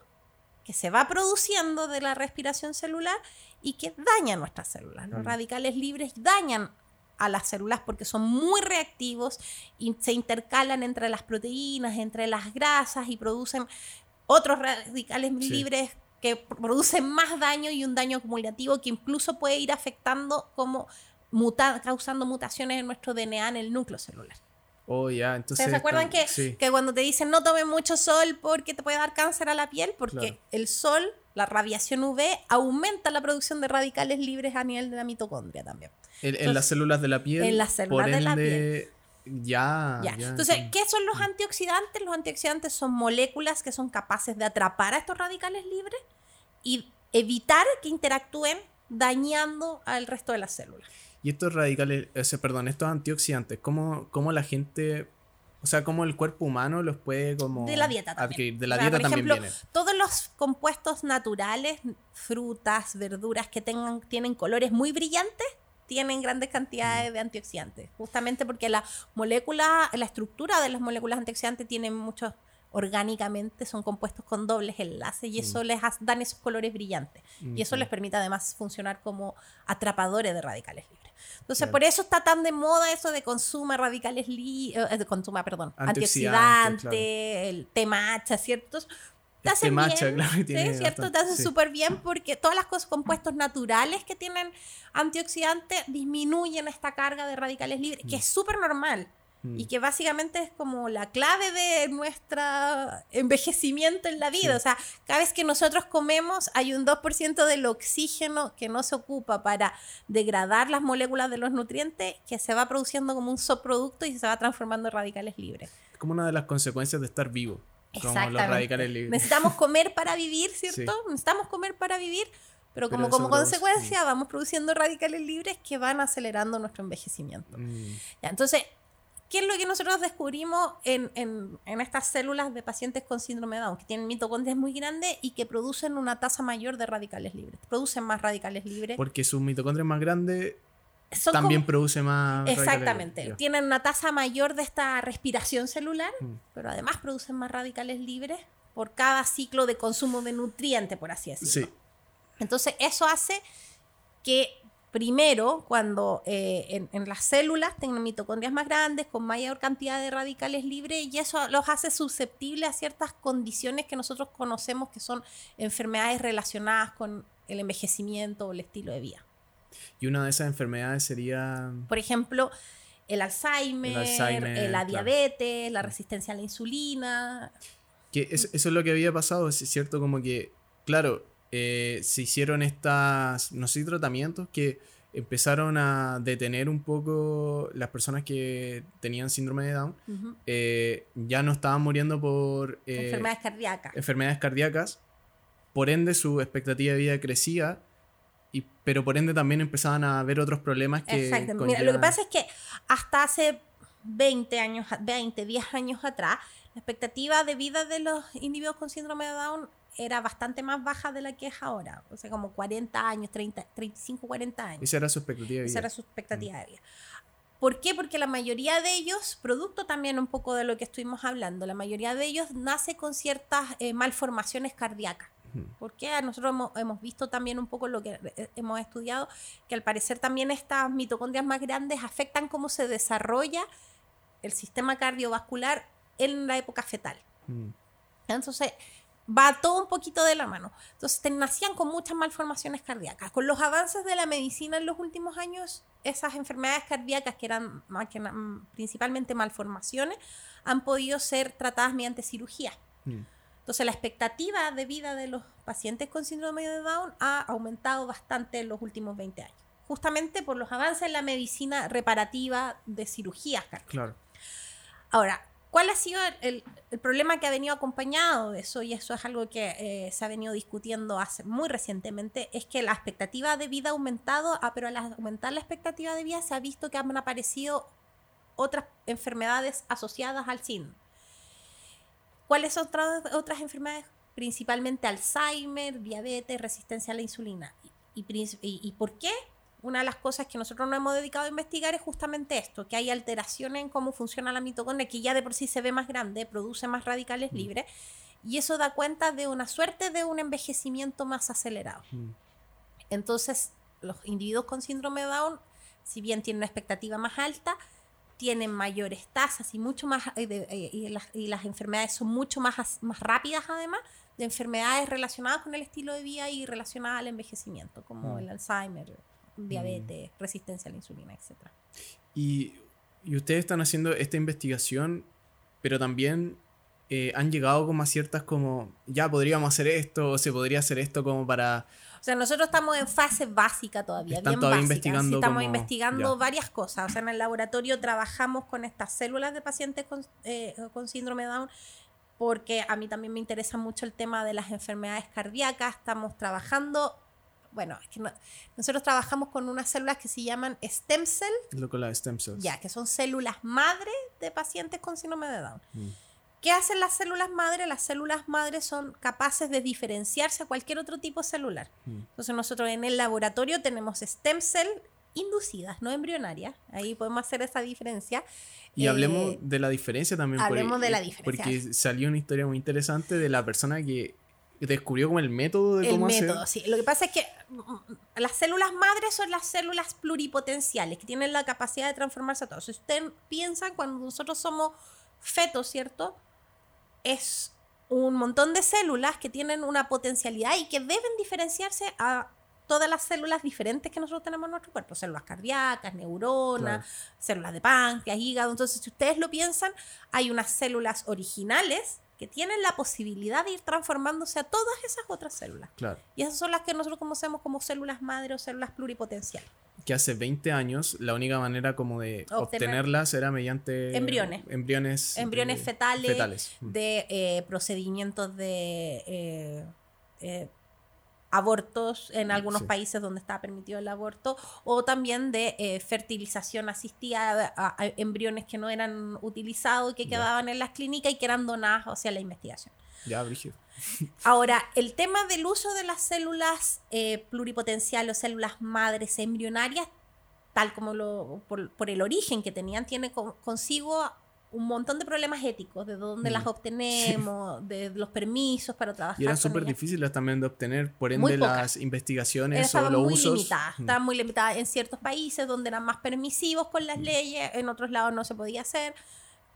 que se va produciendo de la respiración celular y que daña nuestras células. Los radicales libres dañan a las células porque son muy reactivos y se intercalan entre las proteínas, entre las grasas y producen otros radicales Sí. libres que producen más daño y un daño acumulativo que incluso puede ir afectando como muta- causando mutaciones en nuestro DNA en el núcleo celular. Oh, ya, entonces. ¿Se acuerdan que, Sí. que cuando te dicen no tomen mucho sol porque te puede dar cáncer a la piel? Porque Claro. el sol, la radiación UV, aumenta la producción de radicales libres a nivel de la mitocondria también. En, las células de la piel. en las células por de la ende, Ya, Ya. ya, Entonces. ¿qué son los antioxidantes? Los antioxidantes son moléculas que son capaces de atrapar a estos radicales libres y evitar que interactúen dañando al resto de las células. Y estos radicales, ese, perdón, estos antioxidantes, ¿cómo, cómo la gente O sea, como el cuerpo humano los puede como de la dieta también. De la dieta por ejemplo, Todos los compuestos naturales, frutas, verduras que tengan tienen colores muy brillantes, tienen grandes cantidades mm. de antioxidantes, justamente porque la molécula, la estructura de las moléculas antioxidantes tienen muchos orgánicamente son compuestos con dobles enlaces y eso mm. les dan esos colores brillantes. Y eso les permite además funcionar como atrapadores de radicales libres. Entonces, por eso está tan de moda eso de consuma radicales libres, eh, de consuma, perdón, antioxidante, el té matcha, ¿ciertos? Te hacen bien, claro, ¿sí? ¿cierto? Te hace súper bien porque todas las cosas compuestos naturales que tienen antioxidantes disminuyen esta carga de radicales libres, que es mm. súper normal. Y mm. que básicamente es como la clave de nuestro envejecimiento en la vida. O sea, cada vez que nosotros comemos hay un 2% del oxígeno que no se ocupa para degradar las moléculas de los nutrientes que se va produciendo como un subproducto y se va transformando en radicales libres. Es como una de las consecuencias de estar vivo. Como los radicales libres. Necesitamos comer para vivir, [LAUGHS] ¿cierto? Necesitamos comer para vivir. Pero como, como consecuencia vamos produciendo radicales libres que van acelerando nuestro envejecimiento. Mm. Ya, entonces, ¿Qué es lo que nosotros descubrimos en, en, estas células de pacientes con síndrome de Down? Que tienen mitocondrias muy grandes y que producen una tasa mayor de radicales libres. Producen más radicales libres. Porque sus mitocondrias más grandes también produce más. Exactamente. Tienen una tasa mayor de esta respiración celular, mm. pero además producen más radicales libres por cada ciclo de consumo de nutriente, por así decirlo. Sí. Entonces, eso hace que primero cuando eh, en, las células tengan mitocondrias más grandes, con mayor cantidad de radicales libres, y eso los hace susceptibles a ciertas condiciones que nosotros conocemos que son enfermedades relacionadas con el envejecimiento o el estilo de vida. Y una de esas enfermedades sería... Por ejemplo, el Alzheimer, eh, la diabetes, la resistencia a la insulina. Que eso es lo que había pasado, es cierto, como que, claro, eh, se hicieron estas, no sé, tratamientos que empezaron a detener un poco las personas que tenían síndrome de Down. Eh, ya no estaban muriendo por... Eh, enfermedades cardíacas. Enfermedades cardíacas. Por ende, su expectativa de vida crecía. Y, pero por ende también empezaban a haber otros problemas que... Exacto. Mira, lo que pasa es que hasta hace 20 años, 20, 10 años atrás, la expectativa de vida de los individuos con síndrome de Down era bastante más baja de la que es ahora. O sea, como 40 años, 30, 35, 40 años. Esa era su expectativa de vida. Esa era su expectativa de vida. ¿Por qué? Porque la mayoría de ellos, producto también un poco de lo que estuvimos hablando, la mayoría de ellos nace con ciertas eh, malformaciones cardíacas. Porque nosotros hemos, hemos, visto también un poco lo que eh, hemos estudiado, que al parecer también estas mitocondrias más grandes afectan cómo se desarrolla el sistema cardiovascular en la época fetal. Entonces, va todo un poquito de la mano. Entonces, nacían con muchas malformaciones cardíacas. Con los avances de la medicina en los últimos años, esas enfermedades cardíacas, que eran principalmente malformaciones, han podido ser tratadas mediante cirugía. Mm. Entonces, la expectativa de vida de los pacientes con síndrome de Down ha aumentado bastante en los últimos 20 años, justamente por los avances en la medicina reparativa de cirugías cardíacas. Claro. Ahora, ¿Cuál ha sido el, problema que ha venido acompañado de eso? Y eso es algo que eh, se ha venido discutiendo hace muy recientemente, es que la expectativa de vida ha aumentado, ah, pero al aumentar la expectativa de vida se ha visto que han aparecido otras enfermedades asociadas al síndrome. ¿Cuáles son otras, enfermedades? Principalmente Alzheimer, diabetes, resistencia a la insulina. y, y por qué? Una de las cosas que nosotros nos hemos dedicado a investigar es justamente esto, que hay alteraciones en cómo funciona la mitocondria, que ya de por sí se ve más grande, produce más radicales mm. libres, y eso da cuenta de una suerte de un envejecimiento más acelerado. Mm. Entonces, los individuos con síndrome de Down, si bien tienen una expectativa más alta, tienen mayores tasas y mucho más eh, eh, y, las, enfermedades son mucho más, más rápidas además de enfermedades relacionadas con el estilo de vida y relacionadas al envejecimiento, como mm. el Alzheimer, diabetes, resistencia a la insulina, etc. Y, ustedes están haciendo esta investigación, pero también eh, han llegado como a ciertas como, ya podríamos hacer esto, o se podría hacer esto como para... O sea, nosotros estamos en fase básica todavía, Están bien todavía investigando. estamos investigando varias cosas. O sea, en el laboratorio trabajamos con estas células de pacientes con, eh, con síndrome de Down porque a mí también me interesa mucho el tema de las enfermedades cardíacas. Estamos trabajando bueno, es que nosotros trabajamos con unas células que se llaman stem cell. Lo con las stem cells. Ya, que son células madre de pacientes con síndrome de Down. Mm. ¿Qué hacen las células madre? Las células madre son capaces de diferenciarse a cualquier otro tipo celular. Mm. Entonces nosotros en el laboratorio tenemos stem cell inducidas, no embrionarias. Ahí podemos hacer esa diferencia. Y hablemos eh, de la diferencia también. Hablemos de la diferencia. Porque salió una historia muy interesante de la persona que descubrió como el método de cómo el método, sí. Lo que pasa es que mm, mm, las células madres son las células pluripotenciales que tienen la capacidad de transformarse a todos. Si usted piensa cuando nosotros somos fetos, ¿cierto? Es un montón de células que tienen una potencialidad y que deben diferenciarse a todas las células diferentes que nosotros tenemos en nuestro cuerpo, células cardíacas, neuronas, células de páncreas, hígado. Entonces, si ustedes lo piensan, hay unas células originales que tienen la posibilidad de ir transformándose a todas esas otras células. Y esas son las que nosotros conocemos como células madre o células pluripotenciales. Que hace 20 años la única manera como de obtenerlas era mediante embriones. Embriones, embriones fetales, mm. de eh, procedimientos de eh, eh, abortos en algunos países donde estaba permitido el aborto, o también de eh, fertilización asistida a, embriones que no eran utilizados y que quedaban en las clínicas y que eran donados hacia la investigación. Ya, Brigitte. [LAUGHS] Ahora, el tema del uso de las células eh, pluripotenciales o células madres embrionarias, tal como lo, por, por el origen que tenían, tiene consigo un montón de problemas éticos, de dónde las mm. obtenemos, de los permisos para trabajar. Y eran súper difíciles también de obtener, por ende las investigaciones o los muy usos. Limitadas, mm. Estaban muy limitadas en ciertos países donde eran más permisivos con las mm. leyes, en otros lados no se podía hacer.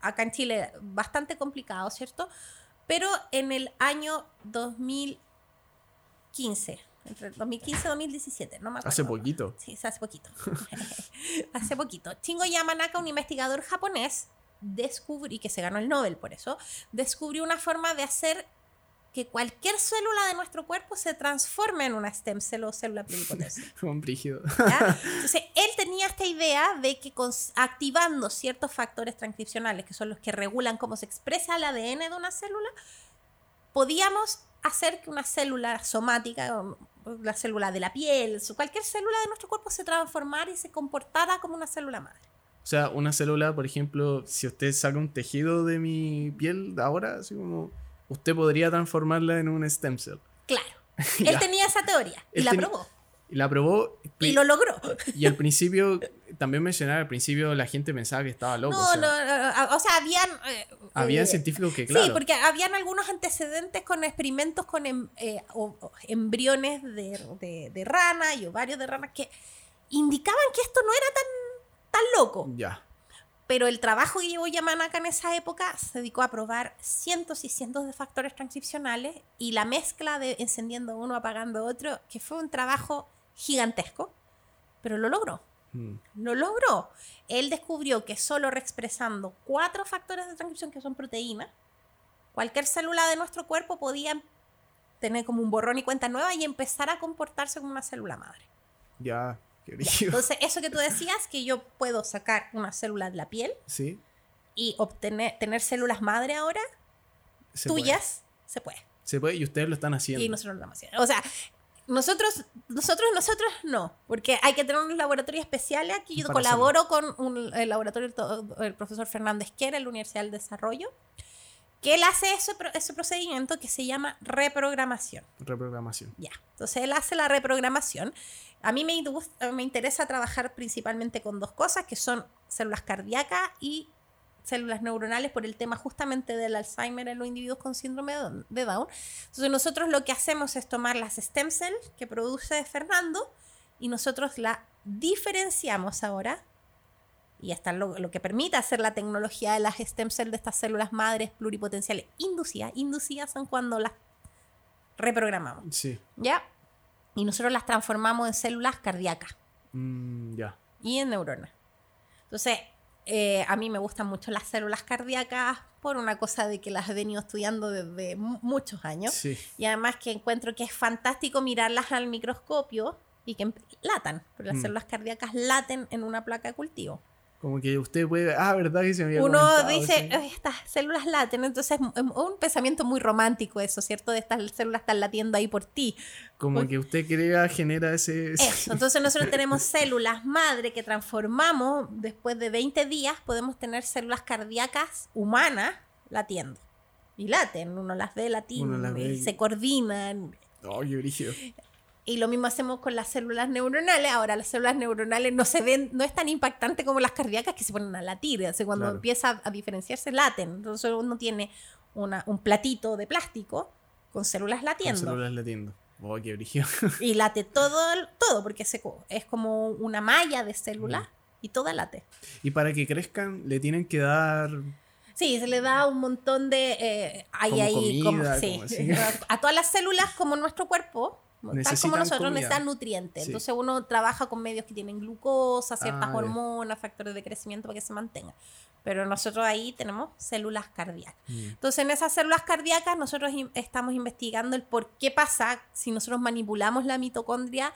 Acá en Chile bastante complicado, ¿cierto? Pero en el año 2015, entre 2015 y 2017, no me acuerdo. Hace poquito. Sí, hace poquito. hace poquito. Chingo Yamanaka, un investigador japonés, descubrió, y que se ganó el Nobel por eso, descubrió una forma de hacer que cualquier célula de nuestro cuerpo se transforme en una stem cell o célula [LAUGHS] pluripotencial. Un brígido. Entonces, él tenía esta idea de que activando ciertos factores transcripcionales, que son los que regulan cómo se expresa el ADN de una célula, podíamos hacer que una célula somática, la célula de la piel, cualquier célula de nuestro cuerpo se transformara y se comportara como una célula madre. O sea, una célula, por ejemplo, si usted saca un tejido de mi piel ahora, así como, usted podría transformarla en un stem cell. Claro. [LAUGHS] Él tenía esa teoría y la probó. Y la probó. Y lo logró. Y al principio, también mencionar, al principio la gente pensaba que estaba loco. No, o sea, no, o sea, habían... Eh, habían eh, científicos que, claro. Sí, porque habían algunos antecedentes con experimentos con em, eh, embriones de, de rana y ovarios de rana que indicaban que esto no era tan tan loco. Ya. Pero el trabajo que llevó Yamanaka en esa época se dedicó a probar cientos y cientos de factores transcripcionales y la mezcla de encendiendo uno, apagando otro, que fue un trabajo gigantesco, pero lo logró. Mm. Lo logró. Él descubrió que solo reexpresando cuatro factores de transcripción que son proteínas, cualquier célula de nuestro cuerpo podía tener como un borrón y cuenta nueva y empezar a comportarse como una célula madre. Ya, entonces, eso que tú decías, que yo puedo sacar una célula de la piel sí. y obtener tener células madre ahora, tuyas, se puede. Se puede y ustedes lo están haciendo. Y nosotros lo estamos haciendo. O sea, nosotros, nosotros, nosotros no, porque hay que tener un laboratorio especial aquí. Yo colaboro con un, el laboratorio del profesor Fernández Quera, en la Universidad del Desarrollo, que él hace ese, ese procedimiento que se llama reprogramación. Reprogramación. Ya, entonces él hace la reprogramación a mí me, me interesa trabajar principalmente con dos cosas, que son células cardíacas y células neuronales por el tema justamente del Alzheimer en los individuos con síndrome de Down. Entonces nosotros lo que hacemos es tomar las stem cells que produce Fernando y nosotros la diferenciamos ahora y hasta lo, lo, que permite hacer la tecnología de las stem cells de estas células madres pluripotenciales inducidas. Inducidas son cuando las reprogramamos. Sí. ¿Ya? y nosotros las transformamos en células cardíacas. Mm, ya. Y en neuronas. Entonces, eh, a mí me gustan mucho las células cardíacas por una cosa de que las he venido estudiando desde muchos años. Sí. Y además que encuentro que es fantástico mirarlas al microscopio y que latan, porque las mm. células cardíacas laten en una placa de cultivo. Como que usted puede, ah, ¿verdad que se me había Uno dice, estas células laten, entonces es un pensamiento muy romántico eso, ¿cierto? De estas células están latiendo ahí por ti. Como que usted crea, genera ese... Eso, entonces nosotros [LAUGHS] tenemos células madre que transformamos, después de 20 días podemos tener células cardíacas humanas latiendo. Y laten, uno las ve latir, se coordinan. Oh, qué y lo mismo hacemos con las células neuronales. Ahora, las células neuronales no se ven, no es tan impactante como las cardíacas que se ponen a latir. O cuando empieza a diferenciarse, laten. Entonces uno tiene una, un platito de plástico con células latiendo. Con células latiendo. Oh, qué [LAUGHS] y late todo, todo porque es como una malla de células y toda late. Y para que crezcan, le tienen que dar Sí, se le da un montón de... Eh, ahí, como, sí, [LAUGHS] a todas las células como nuestro cuerpo, tal como nosotros, necesitan nutrientes. Entonces uno trabaja con medios que tienen glucosa, ciertas ah, hormonas, factores de crecimiento para que se mantenga. Pero nosotros ahí tenemos células cardíacas. Mm. Entonces en esas células cardíacas nosotros estamos investigando el por qué pasa si nosotros manipulamos la mitocondria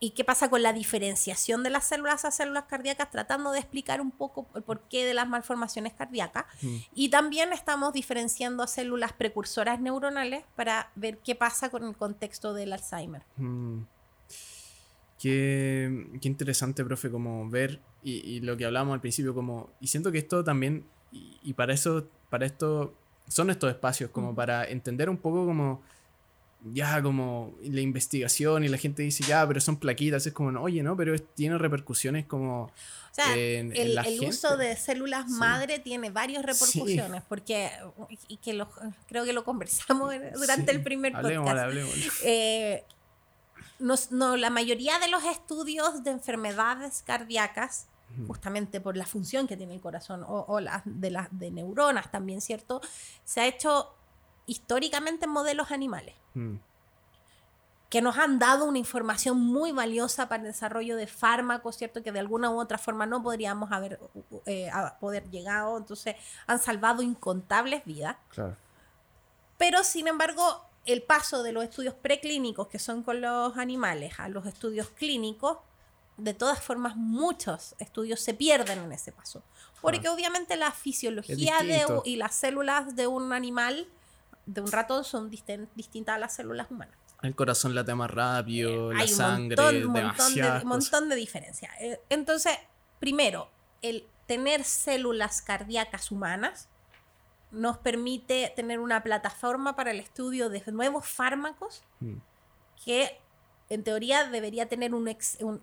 y qué pasa con la diferenciación de las células a células cardíacas, tratando de explicar un poco el porqué de las malformaciones cardíacas. Mm. Y también estamos diferenciando células precursoras neuronales para ver qué pasa con el contexto del Alzheimer. Mm. Qué, interesante, profe, como ver y, lo que hablábamos al principio, como, y siento que esto también, y, para eso, para esto, son estos espacios, como mm. para entender un poco como ya como la investigación y la gente dice, ya, pero son plaquitas, es como, oye, no, pero tiene repercusiones como... O sea, en, el, el uso de células madre tiene varias repercusiones, porque, y que lo, creo que lo conversamos durante el primer podcast. Eh, no, la mayoría de los estudios de enfermedades cardíacas, justamente por la función que tiene el corazón, o, las de las de neuronas también, ¿cierto? Se ha hecho históricamente en modelos animales. Mm. Que nos han dado una información muy valiosa para el desarrollo de fármacos, ¿cierto? Que de alguna u otra forma no podríamos haber eh, poder llegado. Entonces, han salvado incontables vidas. Pero, sin embargo, el paso de los estudios preclínicos, que son con los animales, a los estudios clínicos, de todas formas, muchos estudios se pierden en ese paso. Porque obviamente la fisiología de, y las células de un animal de un ratón son distintas a las células humanas. El corazón late más rápido, la sangre, un montón, de, montón de diferencias. Eh, entonces, primero, el tener células cardíacas humanas nos permite tener una plataforma para el estudio de nuevos fármacos mm. que en teoría debería tener un,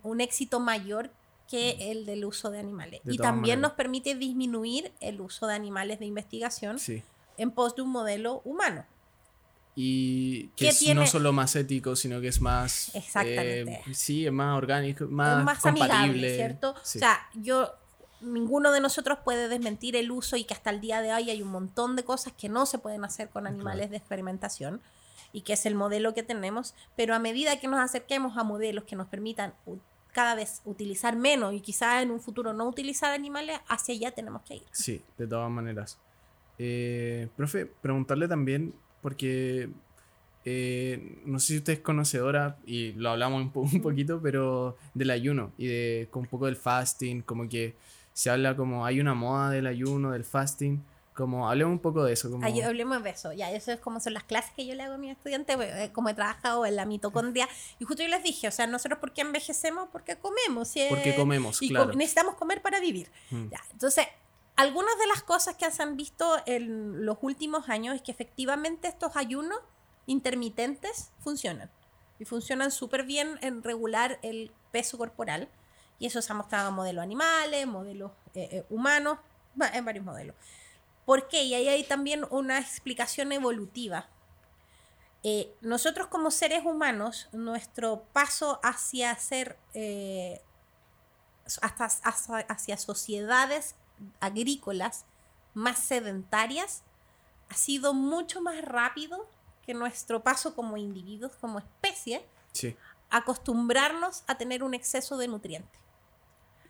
un, éxito mayor que mm. el del uso de animales. y también nos permite disminuir el uso de animales de investigación. Sí en pos de un modelo humano. Y que es no solo más ético, sino que es más... Exactamente. Eh, sí, es más orgánico, más, más compatible. ¿cierto? O sea, yo ninguno de nosotros puede desmentir el uso y que hasta el día de hoy hay un montón de cosas que no se pueden hacer con animales de experimentación y que es el modelo que tenemos, pero a medida que nos acerquemos a modelos que nos permitan cada vez utilizar menos y quizá en un futuro no utilizar animales, hacia allá tenemos que ir. Sí, de todas maneras. Eh, profe, preguntarle también, porque eh, no sé si usted es conocedora, y lo hablamos un, poquito, pero del ayuno y de un poco del fasting, como que se habla como hay una moda del ayuno, del fasting. Como, hablemos un poco de eso. Como... hablemos de eso, ya, eso es como son las clases que yo le hago a mis estudiantes, pues, eh, como he trabajado en la mitocondria, y justo yo les dije, o sea, nosotros por qué envejecemos, porque comemos. Porque comemos, y claro. necesitamos comer para vivir. Mm. Ya, entonces, algunas de las cosas que se han visto en los últimos años es que efectivamente estos ayunos intermitentes funcionan. Y funcionan súper bien en regular el peso corporal. Y eso se ha mostrado en modelos animales, modelos eh, eh, humanos, en varios modelos. ¿Por qué? Y ahí hay también una explicación evolutiva. Eh, nosotros como seres humanos, nuestro paso hacia ser, hasta, hacia sociedades agrícolas más sedentarias ha sido mucho más rápido que nuestro paso como individuos, como especie, acostumbrarnos a tener un exceso de nutrientes.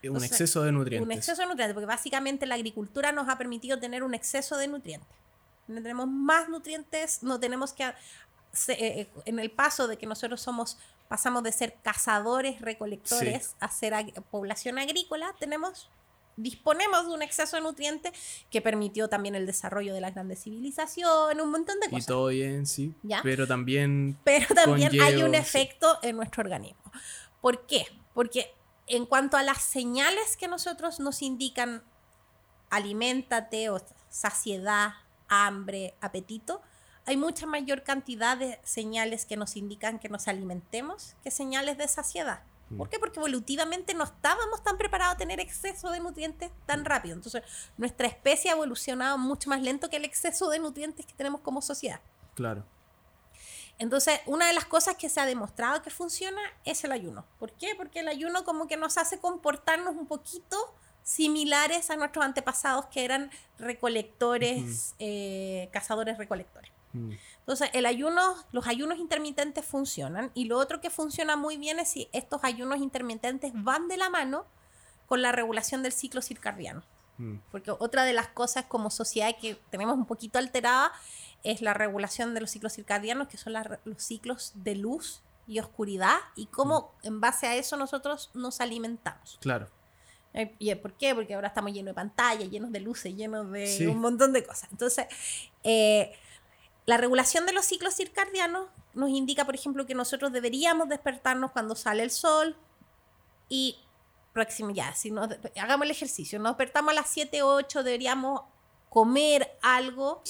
Un exceso de nutrientes. Un exceso de nutrientes, porque básicamente la agricultura nos ha permitido tener un exceso de nutrientes. No tenemos más nutrientes, no tenemos que... Eh, eh, en el paso de que nosotros somos, pasamos de ser cazadores, recolectores, a ser población agrícola, tenemos disponemos de un exceso de nutrientes que permitió también el desarrollo de las grandes civilizaciones, un montón de cosas. Y todo bien, sí. Pero también. Pero también hay un efecto en nuestro organismo. ¿Por qué? Porque en cuanto a las señales que nosotros nos indican, aliméntate o saciedad, hambre, apetito, hay mucha mayor cantidad de señales que nos indican que nos alimentemos que señales de saciedad. Mm. ¿Por qué? Porque evolutivamente no estábamos tan preparados a tener exceso de nutrientes tan rápido. Entonces, nuestra especie ha evolucionado mucho más lento que el exceso de nutrientes que tenemos como sociedad. Claro. Entonces, una de las cosas que se ha demostrado que funciona es el ayuno. ¿Por qué? Porque el ayuno como que nos hace comportarnos un poquito similares a nuestros antepasados que eran recolectores, eh, cazadores recolectores. Mm. Entonces, el ayuno, los ayunos intermitentes funcionan y lo otro que funciona muy bien es si estos ayunos intermitentes van de la mano con la regulación del ciclo circadiano. Mm. Porque otra de las cosas como sociedad que tenemos un poquito alterada es la regulación de los ciclos circadianos, que son los ciclos de luz y oscuridad, y cómo mm. en base a eso nosotros nos alimentamos. Claro. ¿Y por qué? Porque ahora estamos llenos de pantallas, llenos de luces, llenos de un montón de cosas. Entonces, eh, la regulación de los ciclos circadianos nos indica, por ejemplo, que nosotros deberíamos despertarnos cuando sale el sol y próximo ya, si nos, hagamos el ejercicio, nos despertamos a las 7 o 8, deberíamos comer algo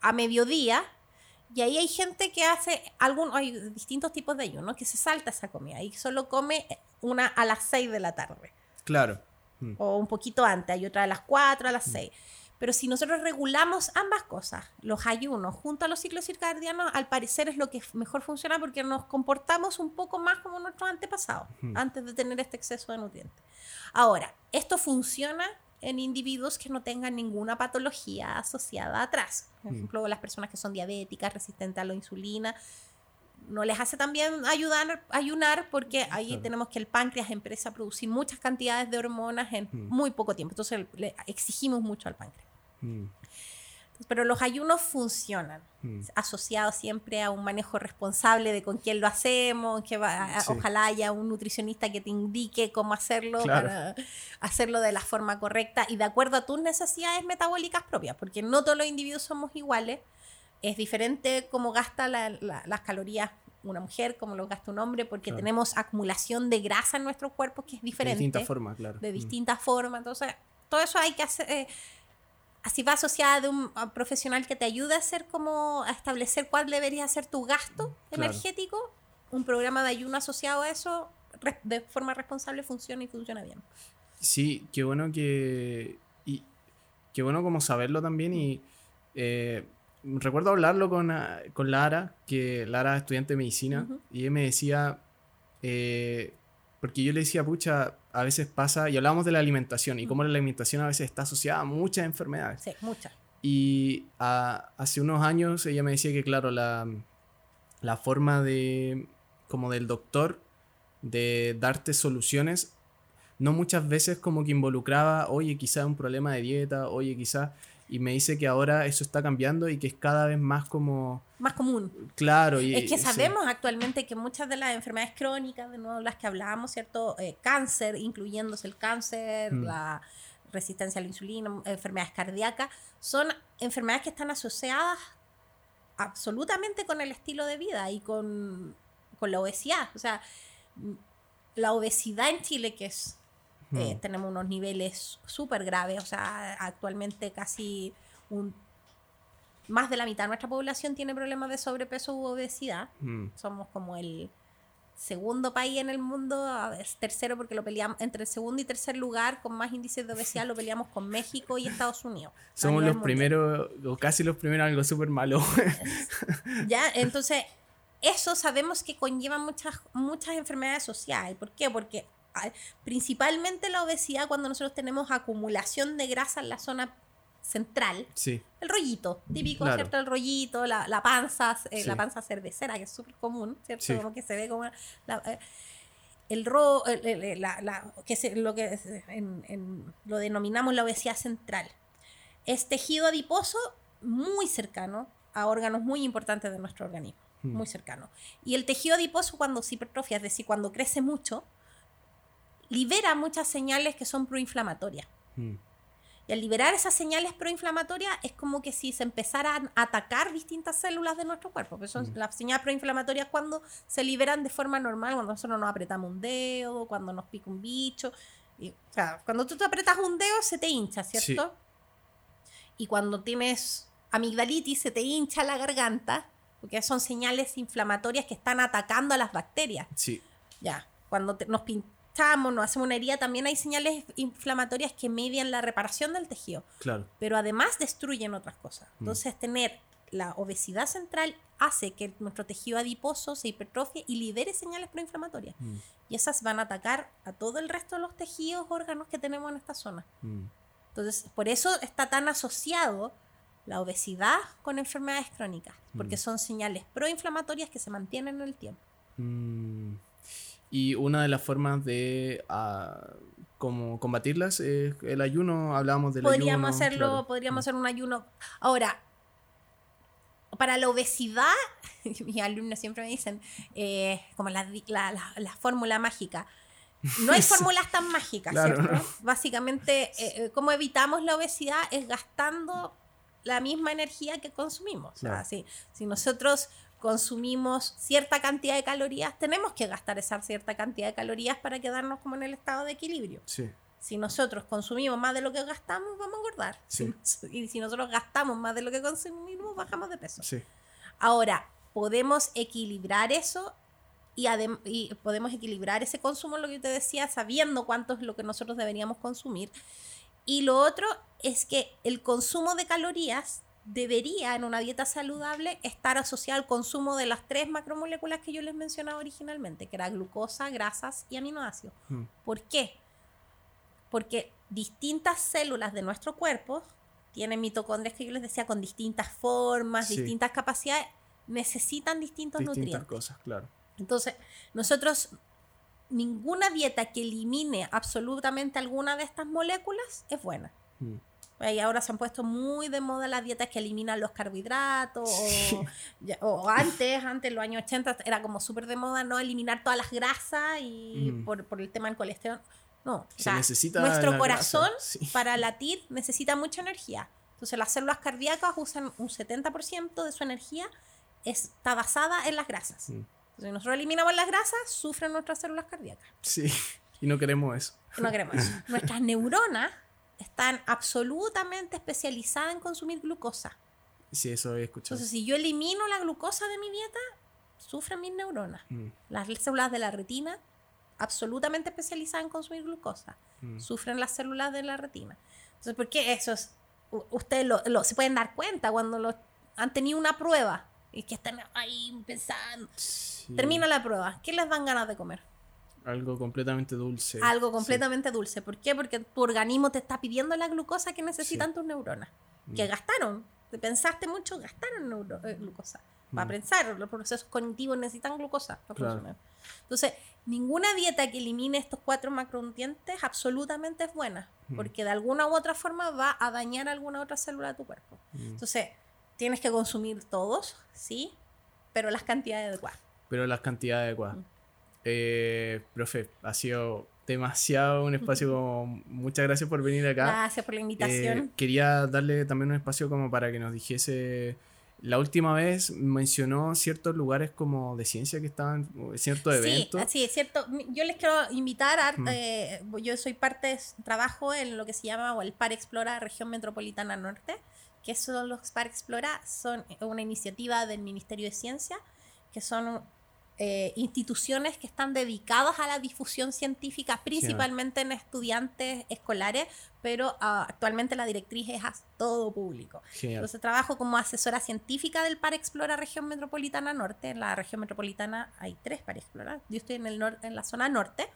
a mediodía. Y ahí hay gente que hace algún, hay distintos tipos de ayuno que se salta esa comida y solo come una a las 6 de la tarde. Claro. Mm. O un poquito antes, hay otra a las 4, a las 6. Pero si nosotros regulamos ambas cosas, los ayunos junto a los ciclos circadianos, al parecer es lo que mejor funciona porque nos comportamos un poco más como nuestros antepasados, antes de tener este exceso de nutrientes. Ahora, esto funciona en individuos que no tengan ninguna patología asociada atrás. Por ejemplo, las personas que son diabéticas, resistentes a la insulina, no les hace también ayudar, ayunar porque ahí tenemos que el páncreas empieza a producir muchas cantidades de hormonas en muy poco tiempo. Entonces le exigimos mucho al páncreas. Mm. Pero los ayunos funcionan, mm. asociados siempre a un manejo responsable de con quién lo hacemos, que ojalá haya un nutricionista que te indique cómo hacerlo para hacerlo de la forma correcta y de acuerdo a tus necesidades metabólicas propias, porque no todos los individuos somos iguales. Es diferente cómo gasta las calorías una mujer, como lo gasta un hombre, porque tenemos acumulación de grasa en nuestro cuerpo que es diferente. De distintas formas, claro. De mm. distintas formas. Entonces, todo eso hay que hacer. Eh, así va asociada de un profesional que te ayude a hacer como a establecer cuál debería ser tu gasto energético, un programa de ayuno asociado a eso de forma responsable funciona y funciona bien. Sí, qué bueno que y qué bueno como saberlo también y eh, recuerdo hablarlo con, ah, con, Lara, que Lara es estudiante de medicina, y él me decía, eh, porque yo le decía, pucha, a veces pasa, y hablábamos de la alimentación y cómo la alimentación a veces está asociada a muchas enfermedades. Sí, muchas. Y hace unos años ella me decía que, claro, la, la forma de, como del doctor, de darte soluciones, no muchas veces como que involucraba, oye, quizá un problema de dieta, oye, quizá y me dice que ahora eso está cambiando y que es cada vez más como... Más común. Claro. Y, es que sabemos actualmente que muchas de las enfermedades crónicas, de nuevo las que hablábamos, ¿cierto? Eh, cáncer, incluyéndose el cáncer, mm. la resistencia a la insulina, enfermedades cardíacas, son enfermedades que están asociadas absolutamente con el estilo de vida y con, con la obesidad. O sea, la obesidad en Chile, que es eh, tenemos unos niveles súper graves, o sea, actualmente casi un, más de la mitad de nuestra población tiene problemas de sobrepeso u obesidad. Mm. Somos como el segundo país en el mundo, es tercero porque lo peleamos, entre el segundo y tercer lugar con más índices de obesidad lo peleamos con México y Estados Unidos. Somos los primeros, o casi los primeros, algo súper malo. [LAUGHS] ya, entonces, eso sabemos que conlleva muchas, muchas enfermedades sociales. ¿Por qué? Porque principalmente la obesidad cuando nosotros tenemos acumulación de grasa en la zona central. Sí. El rollito, típico, ¿cierto? El rollito, la, la panza, eh, la panza cervecera, que es súper común, ¿cierto? Como que se ve como eh, el ro, la, que se, lo que en, lo denominamos la obesidad central. Es tejido adiposo muy cercano a órganos muy importantes de nuestro organismo, hmm. muy cercano. Y el tejido adiposo cuando se hipertrofia, es decir, cuando crece mucho, libera muchas señales que son proinflamatorias. Mm. Y al liberar esas señales proinflamatorias es como que si se empezaran a atacar distintas células de nuestro cuerpo. Pues son mm. las señales proinflamatorias cuando se liberan de forma normal, cuando nosotros nos apretamos un dedo, cuando nos pica un bicho. Y, o sea, cuando tú te apretas un dedo se te hincha, ¿cierto? Y cuando tienes amigdalitis se te hincha la garganta, porque son señales inflamatorias que están atacando a las bacterias. Sí. Ya, cuando nos nos hacemos una herida, también hay señales inflamatorias que median la reparación del tejido. Claro. Pero además destruyen otras cosas. Mm. Entonces, tener la obesidad central hace que nuestro tejido adiposo se hipertrofie y libere señales proinflamatorias. Mm. Y esas van a atacar a todo el resto de los tejidos, órganos que tenemos en esta zona. Mm. Entonces, por eso está tan asociado la obesidad con enfermedades crónicas, porque son señales proinflamatorias que se mantienen en el tiempo. Y una de las formas de ah, como combatirlas es el ayuno, hablábamos del podríamos ayuno. Hacerlo, Podríamos hacer un ayuno. Ahora, para la obesidad, [LAUGHS] mis alumnos siempre me dicen, eh, como la, la, fórmula mágica. No hay [LAUGHS] fórmulas tan mágicas, ¿cierto? Básicamente, eh, eh, cómo evitamos la obesidad es gastando la misma energía que consumimos. si nosotros consumimos cierta cantidad de calorías, tenemos que gastar esa cierta cantidad de calorías para quedarnos como en el estado de equilibrio. Si nosotros consumimos más de lo que gastamos, vamos a engordar. [LAUGHS] y si nosotros gastamos más de lo que consumimos, bajamos de peso. Ahora, podemos equilibrar eso y, y, podemos equilibrar ese consumo, lo que te decía, sabiendo cuánto es lo que nosotros deberíamos consumir. Y lo otro es que el consumo de calorías debería en una dieta saludable estar asociado al consumo de las tres macromoléculas que yo les mencionaba originalmente, que era glucosa, grasas y aminoácidos. Hmm. ¿Por qué? Porque distintas células de nuestro cuerpo tienen mitocondrias que yo les decía con distintas formas, distintas capacidades, necesitan distintos distintas nutrientes. cosas, claro. Entonces, nosotros ninguna dieta que elimine absolutamente alguna de estas moléculas es buena. Hmm. Y ahora se han puesto muy de moda las dietas que eliminan los carbohidratos. O, [LAUGHS] antes, antes, en los años 80, era como súper de moda no eliminar todas las grasas y mm. por, por, el tema del colesterol. No, se necesita nuestro corazón para latir necesita mucha energía. Entonces las células cardíacas usan un 70% de su energía, está basada en las grasas. Mm. Entonces, si nosotros eliminamos las grasas, sufren nuestras células cardíacas. Sí, y no queremos eso. No queremos eso. [LAUGHS] Nuestras neuronas están absolutamente especializadas en consumir glucosa. Sí, eso he escuchado. Entonces, si yo elimino la glucosa de mi dieta, sufren mis neuronas. Mm. Las células de la retina, absolutamente especializadas en consumir glucosa, mm. sufren las células de la retina. Entonces, ¿por qué eso es? Ustedes lo, se pueden dar cuenta cuando lo, han tenido una prueba y que están ahí pensando. Termina la prueba. ¿Qué les dan ganas de comer? Algo completamente dulce. Algo completamente dulce. ¿Por qué? Porque tu organismo te está pidiendo la glucosa que necesitan tus neuronas. Que mm. gastaron. Te pensaste mucho, gastaron eh, glucosa. Para mm. pensar, los procesos cognitivos necesitan glucosa para Entonces, ninguna dieta que elimine estos cuatro macronutrientes absolutamente es buena. Mm. Porque de alguna u otra forma va a dañar alguna otra célula de tu cuerpo. Entonces, tienes que consumir todos, sí, pero las cantidades adecuadas. Pero las cantidades adecuadas. Eh, profe, ha sido demasiado un espacio como... Muchas gracias por venir acá. Gracias por la invitación. Eh, quería darle también un espacio como para que nos dijese... La última vez mencionó ciertos lugares como de ciencia que estaban, ciertos eventos. Sí, es cierto. Yo les quiero invitar, a, eh, yo soy parte, trabajo en lo que se llama el Par Explora Región Metropolitana Norte, que son los Par Explora, son una iniciativa del Ministerio de Ciencia, que son eh, instituciones que están dedicadas a la difusión científica, principalmente en estudiantes escolares, pero ah, actualmente la directriz es a todo público. Entonces trabajo como asesora científica del Par Explora Región Metropolitana Norte. En la región metropolitana hay tres Par Explora. Yo estoy en, el en la zona norte.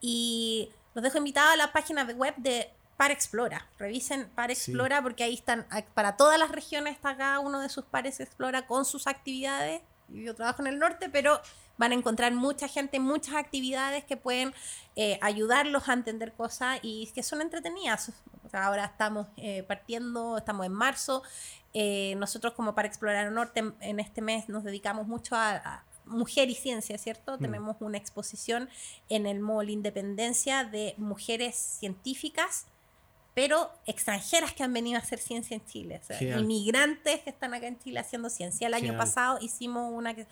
Y los dejo invitados a la página de web de Par Explora. Revisen Par Explora porque ahí están, para todas las regiones está cada uno de sus pares Explora con sus actividades yo trabajo en el norte, pero van a encontrar mucha gente, muchas actividades que pueden eh, ayudarlos a entender cosas y que son entretenidas. ahora estamos eh, partiendo, estamos en marzo. Eh, nosotros como para Explorar el Norte en, este mes nos dedicamos mucho a, mujer y ciencia, ¿cierto? Mm. Tenemos una exposición en el Mall Independencia de mujeres científicas pero extranjeras que han venido a hacer ciencia en Chile. inmigrantes que están acá en Chile haciendo ciencia. El año pasado hicimos una que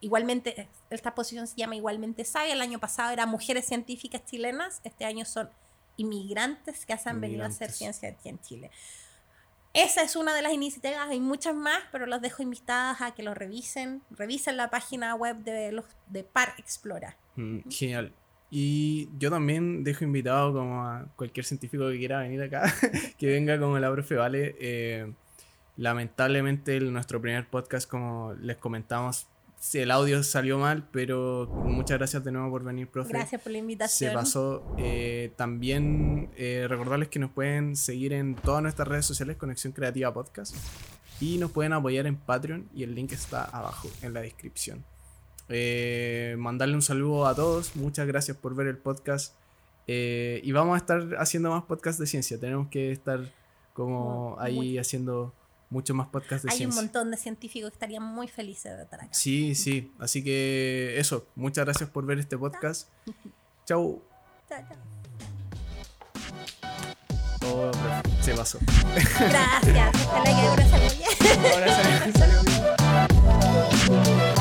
igualmente, esta exposición se llama Igualmente Sabe. El año pasado era Mujeres Científicas Chilenas. Este año son inmigrantes que han venido a hacer ciencia aquí en Chile. Esa es una de las iniciativas, hay muchas más, pero los dejo invitadas a que lo revisen. Revisen la página web de, los, de Par Explora. Mm, genial. Y yo también dejo invitado como a cualquier científico que quiera venir acá, [LAUGHS] que venga como la profe Vale. Eh, lamentablemente nuestro primer podcast, como les comentamos, el audio salió mal, pero muchas gracias de nuevo por venir, profe. Gracias por la invitación. Se pasó. Eh, también eh, recordarles que nos pueden seguir en todas nuestras redes sociales, Conexión Creativa Podcast. Y nos pueden apoyar en Patreon y el link está abajo en la descripción. Eh, mandarle un saludo a todos. Muchas gracias por ver el podcast. y vamos a estar haciendo más podcasts de ciencia. Tenemos que estar como ahí haciendo mucho más podcasts de Hay un montón de científicos que estarían muy felices de estar acá. Sí, sí. Así que eso. Muchas gracias por ver este podcast. Chau. Chao, chao. Oh, se pasó. Gracias. Ojalá que ahora salga bien. Ahora salió bien. [LAUGHS]